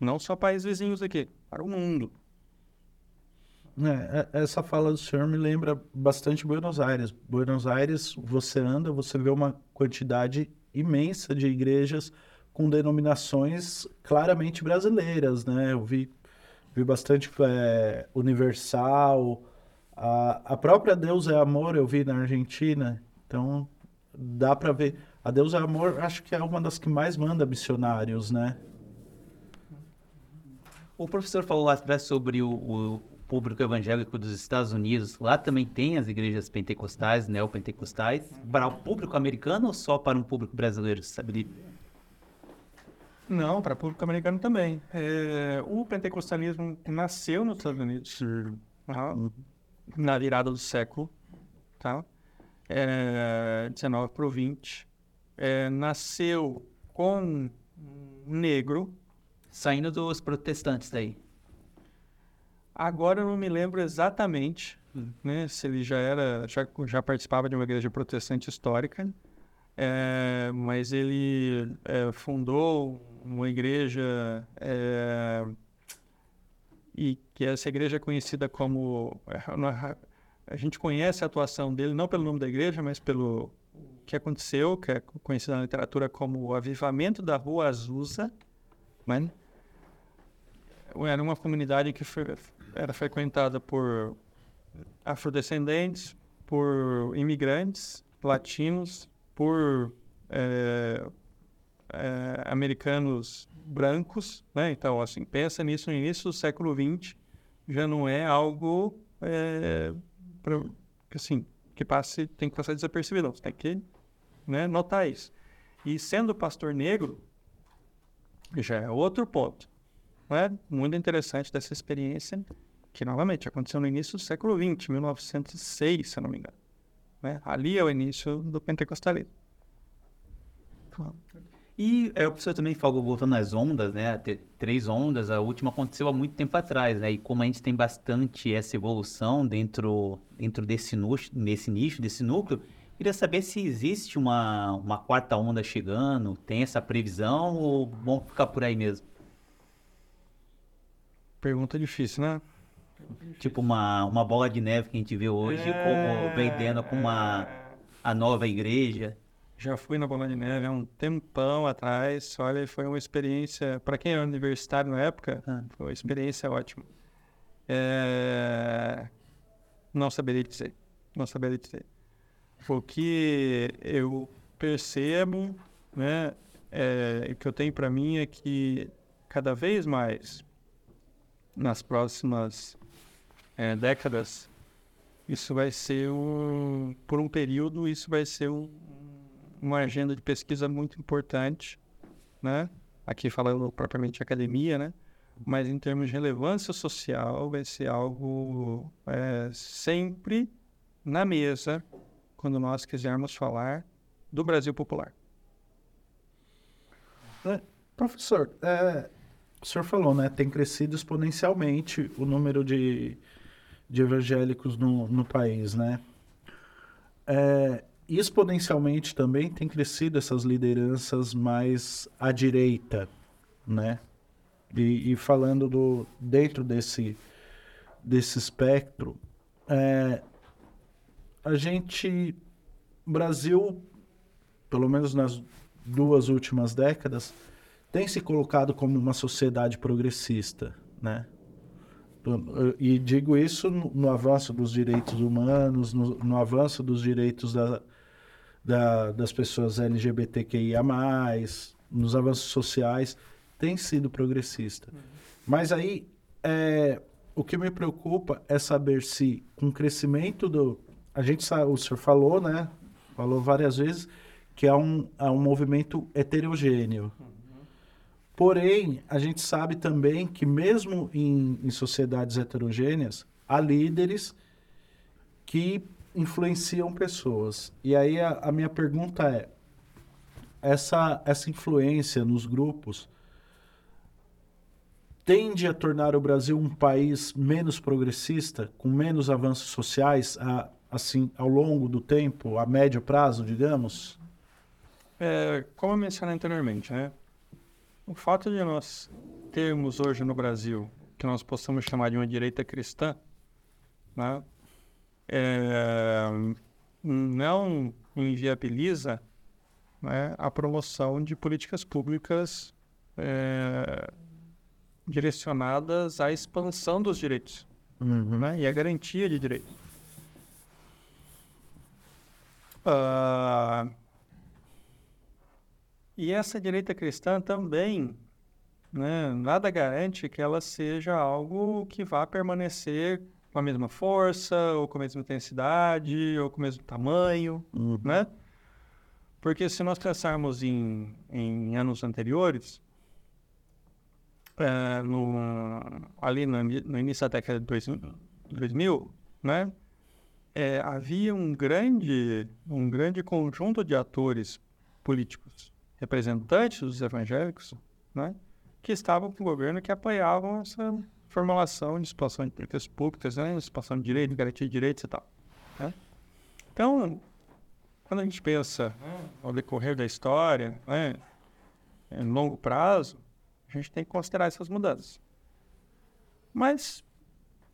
Não só países vizinhos aqui, para o mundo. É, é, essa fala do senhor me lembra bastante Buenos Aires. Buenos Aires, você anda, você vê uma quantidade imensa de igrejas com denominações claramente brasileiras, né? Eu vi, vi bastante é, Universal, a, a própria Deus é Amor eu vi na Argentina, então dá para ver. A Deus é Amor acho que é uma das que mais manda missionários, né? O professor falou lá atrás sobre o, o público evangélico dos Estados Unidos. Lá também tem as igrejas pentecostais, neopentecostais. Para o público americano ou só para um público brasileiro, sabe? Não, para público americano também. É, o pentecostalismo nasceu nos Estados Unidos tá? na virada do século, tá? É, 19 para o 20. É, nasceu com um negro. Saindo dos protestantes daí. Agora eu não me lembro exatamente né, se ele já era, já, já participava de uma igreja protestante histórica, é, mas ele é, fundou uma igreja é, e que essa igreja é conhecida como é, a gente conhece a atuação dele não pelo nome da igreja, mas pelo que aconteceu, que é conhecido na literatura como o avivamento da Rua Azusa, né? Era uma comunidade que foi, era frequentada por afrodescendentes, por imigrantes latinos, por é, é, americanos brancos, né? Então, assim, pensa nisso no início do século XX, já não é algo é, pra, assim, que passe, tem que passar desapercebido, você tem que né, notar isso. E sendo pastor negro, já é outro ponto. Né? Muito interessante dessa experiência, que novamente aconteceu no início do século XX, 1906, se eu não me engano. Né? Ali é o início do pentecostalismo. E é, o professor também falou, voltando às ondas, né? Três ondas, a última aconteceu há muito tempo atrás, né? E como a gente tem bastante essa evolução dentro, dentro desse, nicho, desse nicho, desse núcleo, queria saber se existe uma, uma quarta onda chegando, tem essa previsão ou vamos ficar por aí mesmo? Pergunta difícil, né? Tipo uma, uma bola de neve que a gente vê hoje, é... como vendendo com uma, a nova igreja. Já fui na Bola de Neve há um tempão atrás. Olha, foi uma experiência. Para quem era universitário na época, ah. foi uma experiência ótima. É... Não saberia dizer. Não saberia dizer. O que eu percebo, né, é, o que eu tenho para mim é que cada vez mais, nas próximas é, décadas, isso vai ser um, por um período, isso vai ser um, uma agenda de pesquisa muito importante, né? Aqui falando propriamente de academia, né? Mas em termos de relevância social, vai ser algo é, sempre na mesa quando nós quisermos falar do Brasil popular. É, professor, é, o senhor falou, né? Tem crescido exponencialmente o número de, de evangélicos no, no país, né? É, exponencialmente também tem crescido essas lideranças mais à direita, né? E, e falando do dentro desse desse espectro, é, a gente, Brasil, pelo menos nas duas últimas décadas, tem se colocado como uma sociedade progressista, né? E digo isso no, no avanço dos direitos humanos, no, no avanço dos direitos da, da, das pessoas LGBTQIA+, nos avanços sociais, tem sido progressista. Uhum. Mas aí, é, o que me preocupa é saber se, com o crescimento do... A gente o senhor falou, né? Falou várias vezes que é um, é um movimento heterogêneo. Uhum. Porém, a gente sabe também que mesmo em, em sociedades heterogêneas, há líderes que influenciam pessoas. E aí a, a minha pergunta é, essa, essa influência nos grupos tende a tornar o Brasil um país menos progressista, com menos avanços sociais, a, assim, ao longo do tempo, a médio prazo, digamos? É, como eu mencionei anteriormente, né? O fato de nós termos hoje no Brasil que nós possamos chamar de uma direita cristã, né? É, não inviabiliza né, a promoção de políticas públicas é, direcionadas à expansão dos direitos uhum. né, e à garantia de direitos. Uh, e essa direita cristã também, né, nada garante que ela seja algo que vá permanecer com a mesma força, ou com a mesma intensidade, ou com o mesmo tamanho, uhum. né? Porque se nós pensarmos em, em anos anteriores, é, no, ali no, no, início da década de 2000, né, é, havia um grande, um grande conjunto de atores políticos, representantes dos evangélicos, né, que estavam com o governo que apoiavam essa formulação de situação de políticas públicas, né, situação de direito, garantia de direitos e tal. Né? Então, quando a gente pensa né, ao decorrer da história, né, em longo prazo, a gente tem que considerar essas mudanças. Mas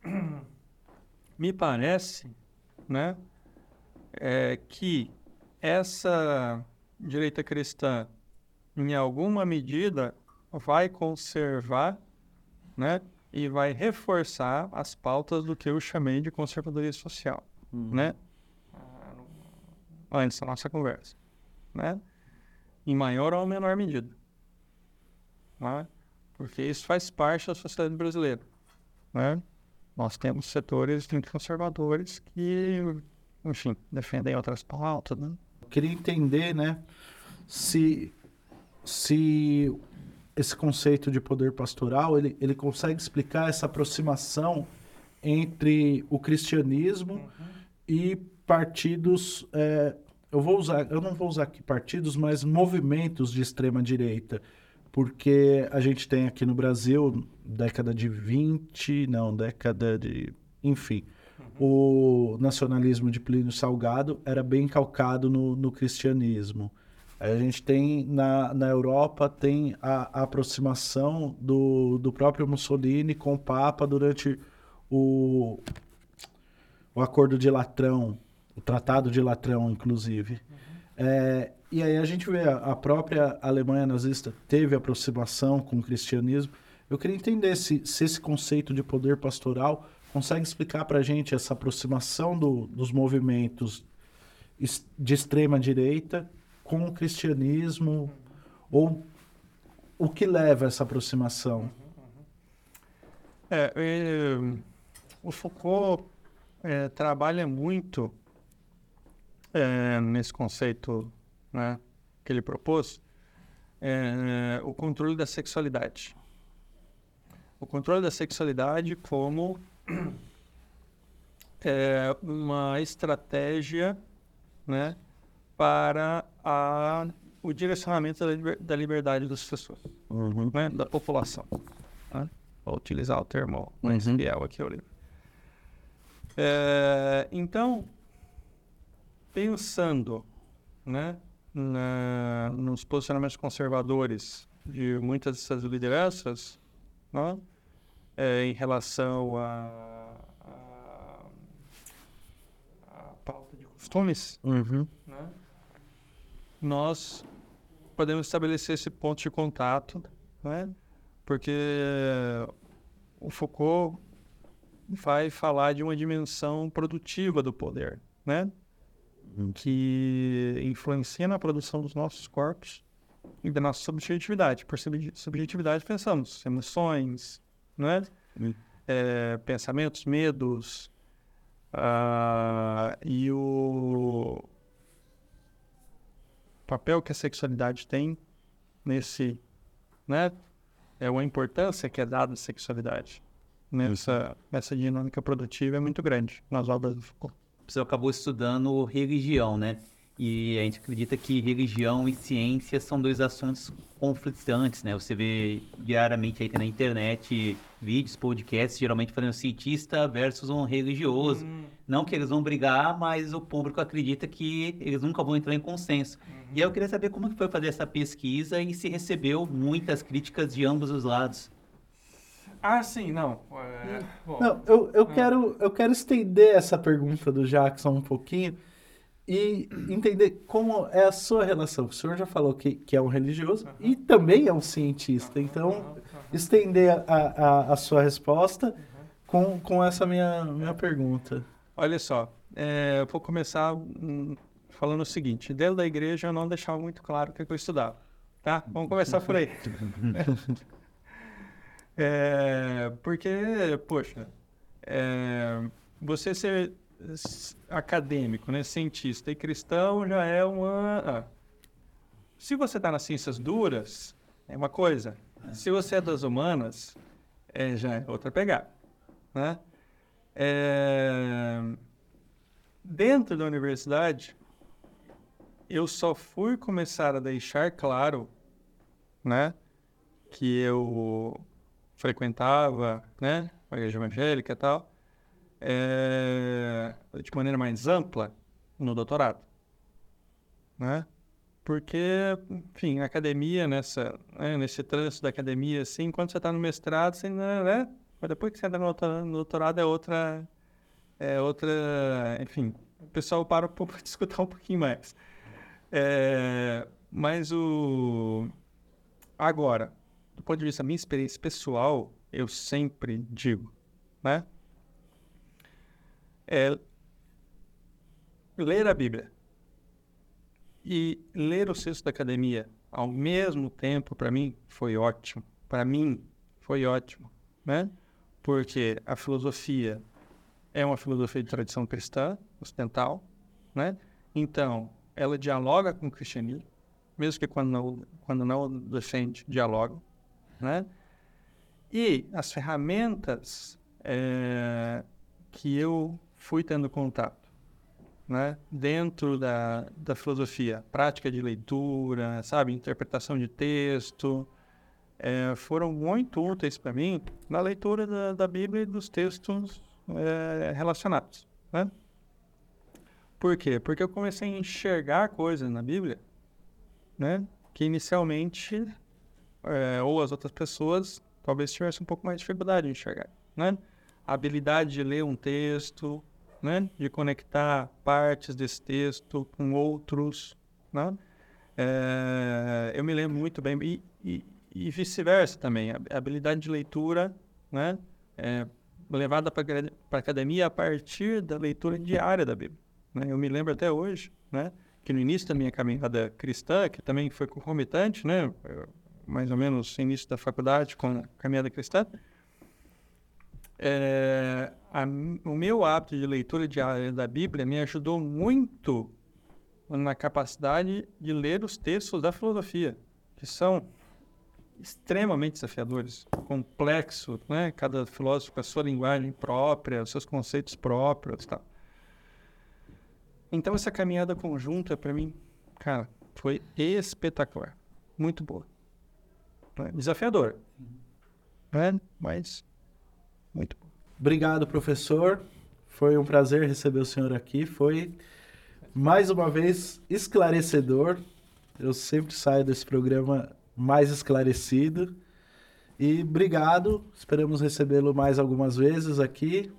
me parece, né, é, que essa direita cristã, em alguma medida, vai conservar, né, e vai reforçar as pautas do que eu chamei de conservadorismo social, uhum. né, antes da nossa conversa, né, em maior ou menor medida né? porque isso faz parte da sociedade brasileira. Né? Nós temos setores muito conservadores que, enfim, defendem outras pautas. Né? Queria entender né, se, se esse conceito de poder pastoral ele, ele consegue explicar essa aproximação entre o cristianismo uhum. e partidos é, eu vou usar eu não vou usar aqui partidos mas movimentos de extrema direita porque a gente tem aqui no Brasil, década de 20, não, década de. Enfim. O nacionalismo de Plínio Salgado era bem calcado no, no cristianismo. A gente tem na, na Europa tem a, a, aproximação do, do próprio Mussolini com o Papa durante o, o Acordo de Latrão, o Tratado de Latrão, inclusive. Uhum. É, e aí a gente vê a, a própria Alemanha nazista teve aproximação com o cristianismo. Eu queria entender se, se esse conceito de poder pastoral consegue explicar para a gente essa aproximação do, dos movimentos de extrema direita com o cristianismo ou o que leva a essa aproximação? É, é o Foucault é, trabalha muito é, nesse conceito né, que ele propôs, é, o controle da sexualidade. O controle da sexualidade como é, uma estratégia né, para a, o direcionamento da, liber, da liberdade das pessoas, né? da população. Né? Vou utilizar o termo mais Uhum. fiel aqui ao livro. É, então, pensando né, na- nos posicionamentos conservadores de muitas dessas lideranças, né, é, em relação a pauta de costumes, Uhum. né, nós podemos estabelecer esse ponto de contato, né, porque o Foucault vai falar de uma dimensão produtiva do poder, né? que influencia na produção dos nossos corpos e da nossa subjetividade. Por sub- subjetividade pensamos emoções, né? Hum. É, pensamentos, medos ah, e o papel que a sexualidade tem nesse, né? É uma importância que é dada à sexualidade nessa, nessa dinâmica produtiva é muito grande nas obras do Foucault. Você acabou estudando religião, né? E a gente acredita que religião e ciência são dois assuntos conflitantes, né? Você vê diariamente aí na internet vídeos, podcasts, geralmente falando cientista versus um religioso. Não que eles vão brigar, mas o público acredita que eles nunca vão entrar em consenso. E aí eu queria saber como que foi fazer essa pesquisa e se recebeu muitas críticas de ambos os lados. Ah, sim, não. É, bom, Não, eu, eu, Ah. quero, eu quero estender essa pergunta do Jackson um pouquinho e entender como é a sua relação. O senhor já falou que, que é um religioso e também é um cientista. Então, estender a, a, a sua resposta com, com essa minha, minha pergunta. Olha só, é, eu vou começar hum, falando o seguinte: dentro da igreja eu não deixava muito claro o que, eu estudava. Tá? Vamos começar por aí. É, porque, poxa, é, você ser acadêmico, né, cientista e cristão já é uma. ah. Se você está nas ciências duras, é uma coisa. Se você é das humanas, é, já é outra pegada. Né? É, Dentro da universidade, eu só fui começar a deixar claro, né, que eu frequentava, né, a igreja evangélica e tal, é, de maneira mais ampla no doutorado, né? Porque, enfim, academia, nessa, né, nesse trânsito da academia, assim, quando você está no mestrado, você ainda, né? Mas depois que você entra no doutorado, é outra, é outra, enfim, o pessoal para para discutir um pouquinho mais. É, mas o agora, do ponto de vista da minha experiência pessoal, eu sempre digo, né? É ler a Bíblia e ler o texto da academia ao mesmo tempo, para mim, foi ótimo. Para mim, foi ótimo, né? Porque a filosofia é uma filosofia de tradição cristã, ocidental, né? Então, ela dialoga com o cristianismo, mesmo que quando não, quando não defende, dialoga, né? E as ferramentas eh, que eu fui tendo contato, né? Dentro da, da filosofia, prática de leitura, sabe? Interpretação de texto, eh, foram muito úteis para mim na leitura da, da Bíblia e dos textos eh, relacionados, né? Por quê? Porque eu comecei a enxergar coisas na Bíblia, né? Que inicialmente, eh, ou as outras pessoas, talvez tivessem um pouco mais de dificuldade de enxergar, né? A habilidade de ler um texto, né? De conectar partes desse texto com outros, né? Eh, eu me lembro muito bem, e, e, e vice-versa também, a habilidade de leitura, né? É, levada para a academia a partir da leitura diária da Bíblia. Né? Eu me lembro até hoje, né? Que no início da minha caminhada cristã, que também foi concomitante, né? Mais ou menos no início da faculdade com a caminhada cristã, é, a o meu hábito de leitura diária da Bíblia me ajudou muito na capacidade de ler os textos da filosofia, que são extremamente desafiadores, complexo, né? Cada filósofo com a sua linguagem própria, os seus conceitos próprios, tal. Então essa caminhada conjunta para mim, cara, Foi espetacular. Muito boa. Né? Desafiador. Né? Mas muito bom. Obrigado, professor. Foi um prazer receber o senhor aqui. Foi, mais uma vez, esclarecedor. Eu sempre saio desse programa mais esclarecido. E obrigado. Esperamos recebê-lo mais algumas vezes aqui.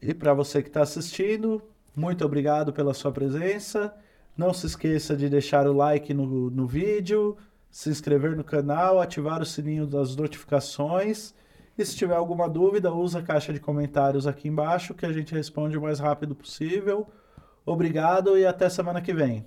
E para você que está assistindo, muito obrigado pela sua presença. Não se esqueça de deixar o like no, no vídeo, se inscrever no canal, ativar o sininho das notificações. E se tiver alguma dúvida, usa a caixa de comentários aqui embaixo que a gente responde o mais rápido possível. Obrigado e até semana que vem.